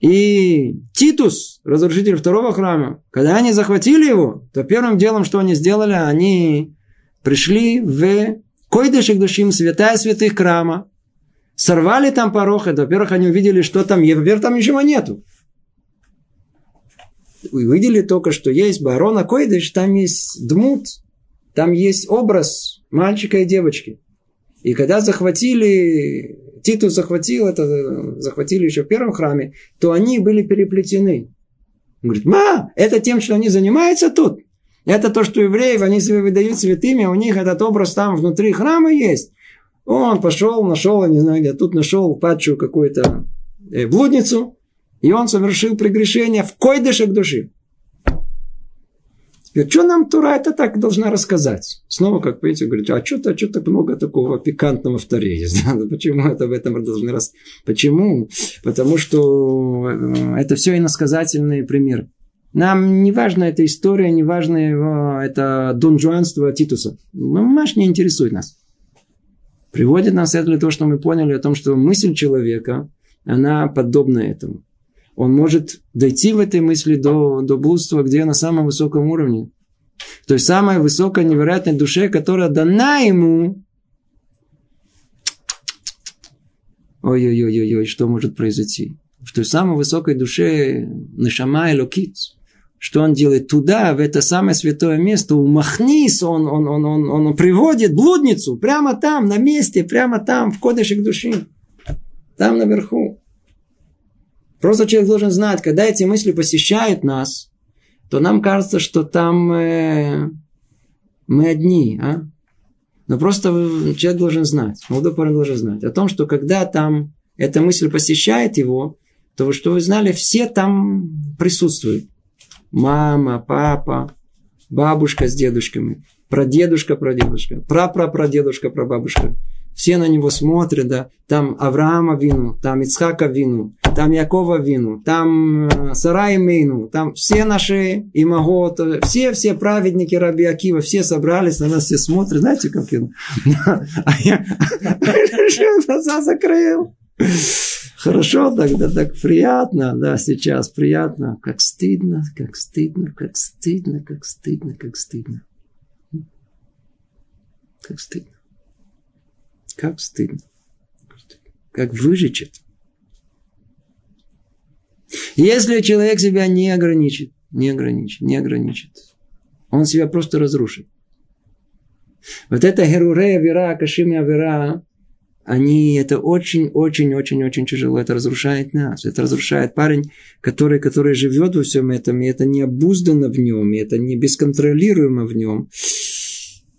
и Титус, разрушитель второго храма, когда они захватили его, то первым делом, что они сделали, они пришли в Койдышек душим, святая святых храма, сорвали там порог, это, во-первых, они увидели, что там, и, во-первых, там ничего нету. Увидели только, что есть Барона Койдыш, там есть дмут, там есть образ мальчика и девочки. И когда захватили Титус захватил это, захватили еще в первом храме, то они были переплетены. Он говорит, ма, это тем, что они занимаются тут. Это то, что евреев, они себя выдают святыми, у них этот образ там внутри храма есть. Он пошел, нашел, не знаю где, тут нашел падшую какую-то э, блудницу, и он совершил прегрешение в койдышек души. Теперь, что нам Тура это так должна рассказать? Снова, как видите, говорит, а что-то, что так много такого пикантного в Таре есть? Да? Почему это в этом должны раз? Почему? Потому что э, это все иносказательные примеры. Нам не важна эта история, не важно его, это донжуанство Титуса. Маш не интересует нас. Приводит нас это для того, чтобы мы поняли о том, что мысль человека, она подобна этому он может дойти в этой мысли до, до блудства, где на самом высоком уровне. То есть самая высокая невероятная душе, которая дана ему. Ой-ой-ой-ой, что может произойти? В той самой высокой душе Нашама и Локит. Что он делает туда, в это самое святое место, у Махнис, он, он, он, он, он приводит блудницу прямо там, на месте, прямо там, в кодышек души. Там наверху. Просто человек должен знать, когда эти мысли посещают нас, то нам кажется, что там э, мы одни, а? Но просто человек должен знать, молодой парень должен знать о том, что когда там эта мысль посещает его, то что вы знали, все там присутствуют. Мама, папа, бабушка с дедушками, прадедушка, прадедушка, прапрапрадедушка, прабабушка все на него смотрят, да, там Авраама вину, там Ицхака вину, там Якова вину, там э, Сарай Мейну, там все наши имагот, все-все праведники Раби Акива, все собрались, на нас все смотрят, знаете, как я, а я глаза закрыл. Хорошо тогда, так приятно, да, сейчас приятно, как стыдно, как стыдно, как стыдно, как стыдно, как стыдно. Как стыдно. Как стыдно. Как выжечь это. Если человек себя не ограничит, не ограничит, не ограничит, он себя просто разрушит. Вот это Герурея Вера, Кашимя Вера, они, это очень-очень-очень-очень тяжело. Это разрушает нас. Это разрушает парень, который, который живет во всем этом, и это не обуздано в нем, и это не бесконтролируемо в нем.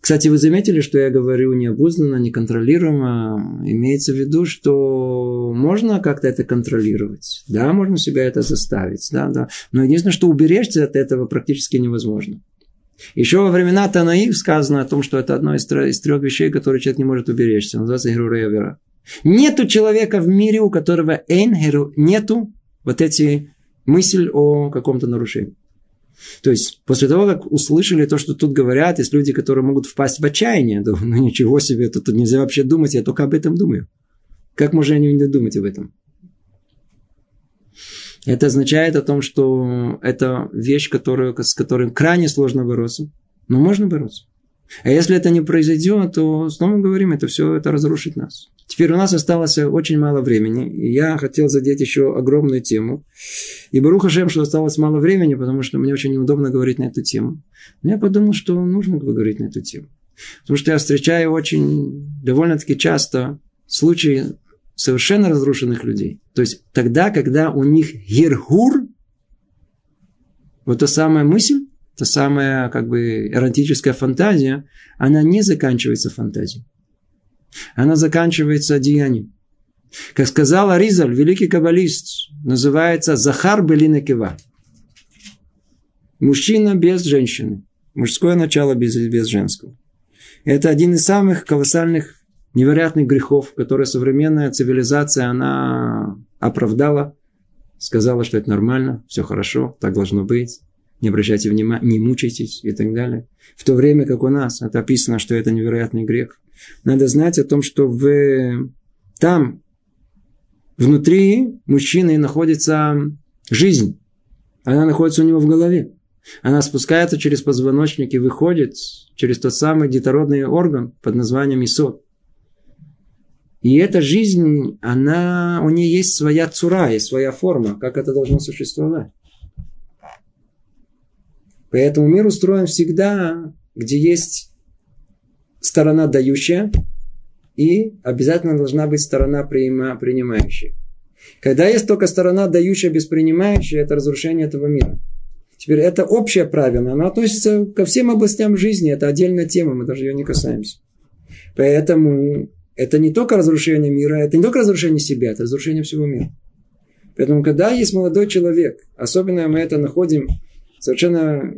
Кстати, вы заметили, что я говорю необузданно, неконтролируемо. Имеется в виду, что можно как-то это контролировать. Да, можно себя это заставить. Да, да. Но единственное, что уберечься от этого практически невозможно. Еще во времена Танаив сказано о том, что это одно из трех, вещей, которые человек не может уберечься. Называется Герурея. Нету человека в мире, у которого эйнгеру нету вот эти мысль о каком-то нарушении. То есть, после того, как услышали то, что тут говорят, есть люди, которые могут впасть в отчаяние, да, ну ничего себе, тут, тут нельзя вообще думать, я только об этом думаю. Как можно они не думать об этом? Это означает о том, что это вещь, которую, с которой крайне сложно бороться, но можно бороться. А если это не произойдет, то снова говорим, это все это разрушит нас. Теперь у нас осталось очень мало времени, и я хотел задеть еще огромную тему. И Баруха Шем, что осталось мало времени, потому что мне очень неудобно говорить на эту тему. Но я подумал, что нужно говорить на эту тему. Потому что я встречаю очень довольно-таки часто случаи совершенно разрушенных людей. То есть тогда, когда у них герхур, вот та самая мысль, та самая как бы эротическая фантазия, она не заканчивается фантазией. Она заканчивается деянием. Как сказал Аризаль, великий каббалист, называется Захар Белинекева. Мужчина без женщины. Мужское начало без, без женского. Это один из самых колоссальных, невероятных грехов, которые современная цивилизация, она оправдала, сказала, что это нормально, все хорошо, так должно быть не обращайте внимания, не мучайтесь и так далее. В то время как у нас это описано, что это невероятный грех. Надо знать о том, что в, там, внутри мужчины находится жизнь. Она находится у него в голове. Она спускается через позвоночник и выходит через тот самый детородный орган под названием исот. И эта жизнь, она, у нее есть своя цура, есть своя форма, как это должно существовать. Поэтому мир устроен всегда, где есть сторона дающая, и обязательно должна быть сторона принимающая. Когда есть только сторона дающая без принимающая, это разрушение этого мира. Теперь это общее правило, оно относится ко всем областям жизни, это отдельная тема, мы даже ее не касаемся. Поэтому это не только разрушение мира, это не только разрушение себя, это разрушение всего мира. Поэтому, когда есть молодой человек, особенно мы это находим совершенно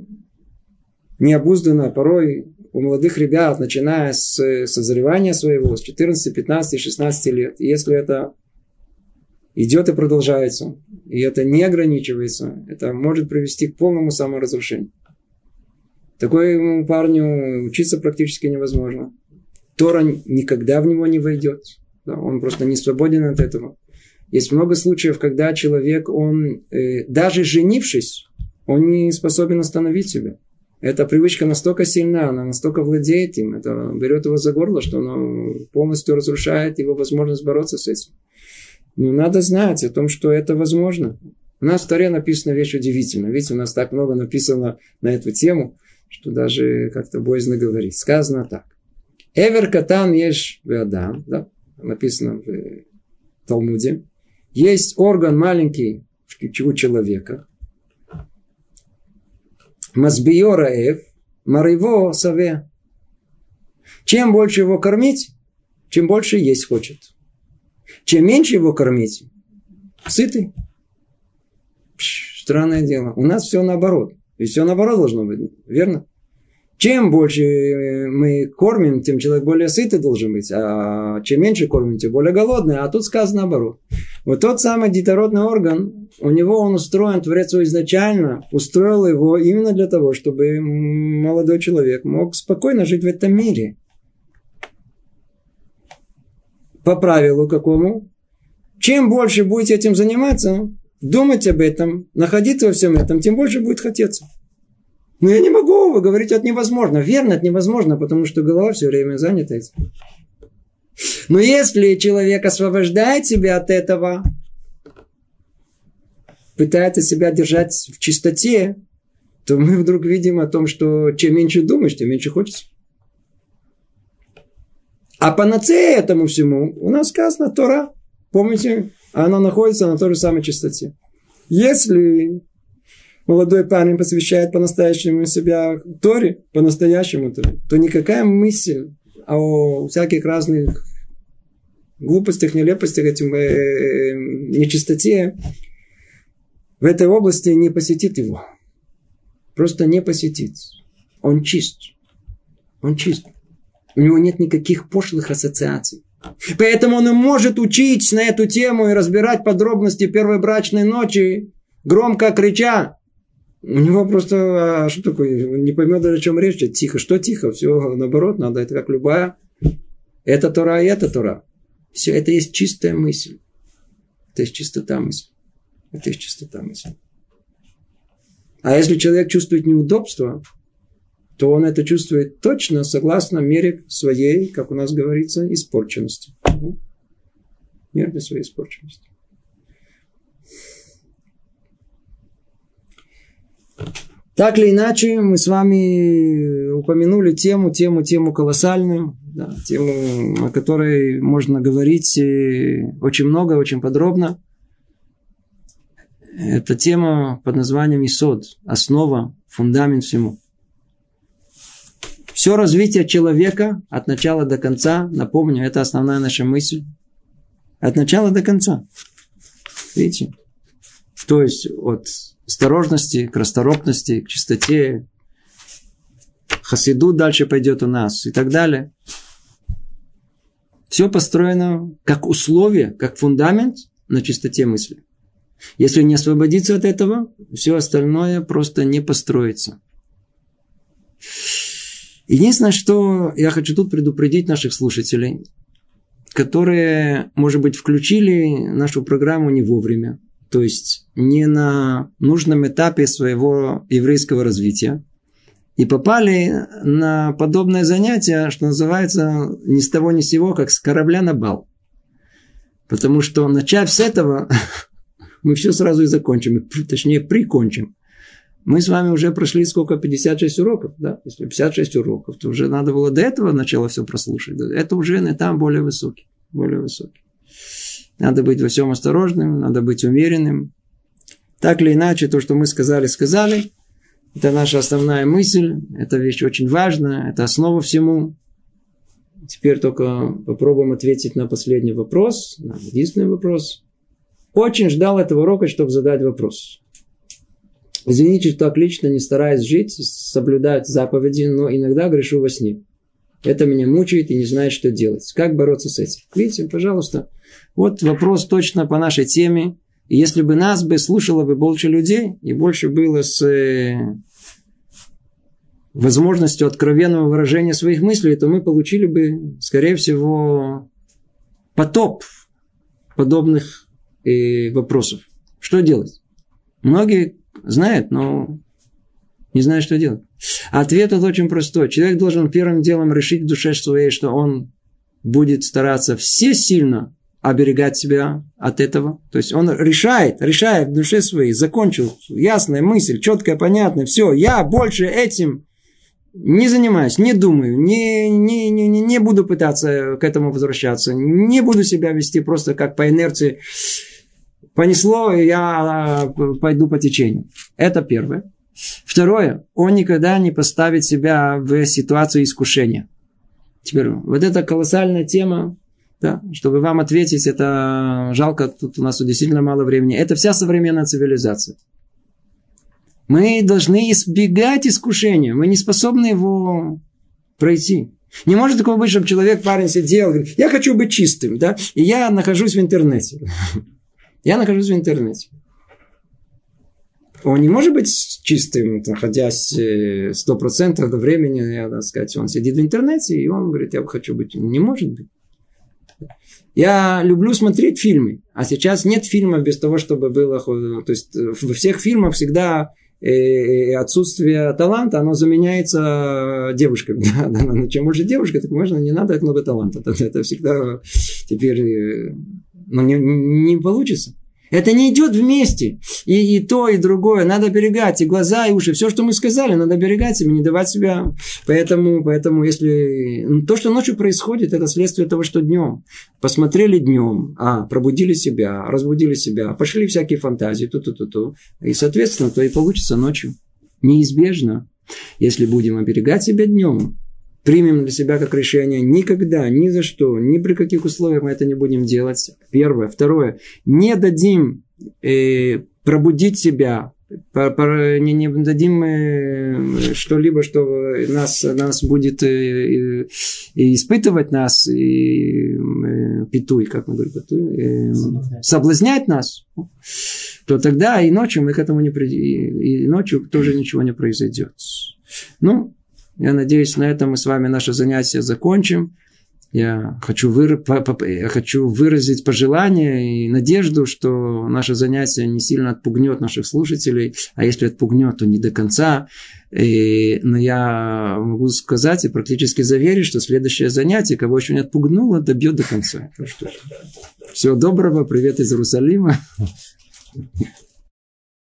необузданно порой у молодых ребят, начиная с созревания своего, с 14, 15, 16 лет. Если это идет и продолжается, и это не ограничивается, это может привести к полному саморазрушению. Такой парню учиться практически невозможно. Тора никогда в него не войдет. Да, он просто не свободен от этого. Есть много случаев, когда человек, он э, даже женившись, он не способен остановить себя. Эта привычка настолько сильна, она настолько владеет им, это берет его за горло, что оно полностью разрушает его возможность бороться с этим. Но надо знать о том, что это возможно. У нас в Таре написана вещь удивительная. Видите, у нас так много написано на эту тему, что даже как-то боязно говорить. Сказано так. Эвер катан ешь адам, да, написано в Талмуде. Есть орган маленький у человека, Мазбиора эв, мариво саве. Чем больше его кормить, чем больше есть хочет. Чем меньше его кормить, сытый. Пш, странное дело. У нас все наоборот. И все наоборот должно быть, верно? Чем больше э, мы кормим, тем человек более сытый должен быть. А чем меньше кормим, тем более голодный. А тут сказано наоборот. Вот тот самый детородный орган, у него он устроен, Творец его изначально устроил его именно для того, чтобы молодой человек мог спокойно жить в этом мире. По правилу какому? Чем больше будете этим заниматься, думать об этом, находиться во всем этом, тем больше будет хотеться. Но я не могу, вы говорите, это невозможно. Верно, это невозможно, потому что голова все время занята этим. Но если человек освобождает себя от этого, пытается себя держать в чистоте, то мы вдруг видим о том, что чем меньше думаешь, тем меньше хочется. А панацея этому всему у нас сказано Тора. Помните, она находится на той же самой чистоте. Если молодой парень посвящает по-настоящему себя Торе, по-настоящему Торе, то никакая мысль о всяких разных глупостях, нелепостях, этим э, э, нечистоте в этой области не посетит его. Просто не посетит. Он чист. Он чист. У него нет никаких пошлых ассоциаций. Поэтому он и может учить на эту тему и разбирать подробности первой брачной ночи, громко крича. У него просто, а что такое, он не поймет даже, о чем речь. Тихо, что тихо? Все наоборот, надо, это как любая. Это Тора и это Тора. Все это есть чистая мысль. Это есть чистота мысли. Это есть чистота мысли. А если человек чувствует неудобство, то он это чувствует точно согласно мере своей, как у нас говорится, испорченности. Мере своей испорченности. Так или иначе, мы с вами упомянули тему, тему, тему колоссальную, да, тему, о которой можно говорить э, очень много, очень подробно. Это тема под названием Исод, основа, фундамент всему. Все развитие человека от начала до конца, напомню, это основная наша мысль, от начала до конца. Видите? То есть от осторожности к расторопности, к чистоте, хасиду дальше пойдет у нас и так далее. Все построено как условие, как фундамент на чистоте мысли. Если не освободиться от этого, все остальное просто не построится. Единственное, что я хочу тут предупредить наших слушателей, которые, может быть, включили нашу программу не вовремя, то есть не на нужном этапе своего еврейского развития, и попали на подобное занятие, что называется ни с того ни с сего, как с корабля на бал. Потому что, начав с этого, мы все сразу и закончим, точнее, прикончим. Мы с вами уже прошли сколько? 56 уроков, да? Если 56 уроков, то уже надо было до этого начала все прослушать. Это уже на там более высокий. Более высокий. Надо быть во всем осторожным, надо быть умеренным. Так или иначе, то, что мы сказали, сказали. Это наша основная мысль. Это вещь очень важная. Это основа всему. Теперь только попробуем ответить на последний вопрос. На единственный вопрос. Очень ждал этого урока, чтобы задать вопрос. Извините, что так лично не стараюсь жить, соблюдать заповеди, но иногда грешу во сне. Это меня мучает и не знает, что делать. Как бороться с этим? Видите, пожалуйста. Вот вопрос точно по нашей теме. И если бы нас бы слушало бы больше людей, и больше было с э, возможностью откровенного выражения своих мыслей, то мы получили бы, скорее всего, потоп подобных э, вопросов. Что делать? Многие знают, но не знают, что делать. Ответ тут очень простой. Человек должен первым делом решить в душе своей, что он будет стараться все сильно оберегать себя от этого. То есть он решает, решает в душе своей, закончил, ясная мысль, четкая, понятная, все, я больше этим не занимаюсь, не думаю, не, не, не, не буду пытаться к этому возвращаться, не буду себя вести просто как по инерции. Понесло, я пойду по течению. Это первое. Второе, он никогда не поставит себя в ситуацию искушения. Теперь, вот эта колоссальная тема, да, чтобы вам ответить, это жалко, тут у нас действительно мало времени. Это вся современная цивилизация. Мы должны избегать искушения. Мы не способны его пройти. Не может такого быть, чтобы человек, парень сидел, говорит, я хочу быть чистым, да, и я нахожусь в интернете. Я нахожусь в интернете он не может быть чистым, находясь э, сто процентов до времени, я, так сказать, он сидит в интернете, и он говорит, я хочу быть. Не может быть. Я люблю смотреть фильмы, а сейчас нет фильмов без того, чтобы было... То есть э, во всех фильмах всегда э, отсутствие таланта, оно заменяется девушкой. Да, да, но чем больше девушка, так можно, не надо много таланта. Это, это всегда теперь ну, не, не получится. Это не идет вместе. И, и то, и другое. Надо берегать. И глаза, и уши. Все, что мы сказали, надо берегать себя, не давать себя. Поэтому, поэтому если... Ну, то, что ночью происходит, это следствие того, что днем. Посмотрели днем, а, пробудили себя, разбудили себя, пошли всякие фантазии, ту-ту-ту-ту. И, соответственно, то и получится ночью. Неизбежно. Если будем оберегать себя днем, примем для себя как решение никогда, ни за что, ни при каких условиях мы это не будем делать. Первое. Второе. Не дадим э, пробудить себя, не, не дадим э, что-либо, что нас, нас будет э, и испытывать нас, и э, петуй, как мы говорим, петуй, э, соблазнять нас, то тогда и ночью мы к этому не придем, и ночью тоже ничего не произойдет. Ну, я надеюсь, на этом мы с вами наше занятие закончим. Я хочу, выр... я хочу выразить пожелание и надежду, что наше занятие не сильно отпугнет наших слушателей, а если отпугнет, то не до конца. И... Но я могу сказать и практически заверить, что следующее занятие, кого еще не отпугнуло, добьет до конца. Всего доброго, привет из Иерусалима.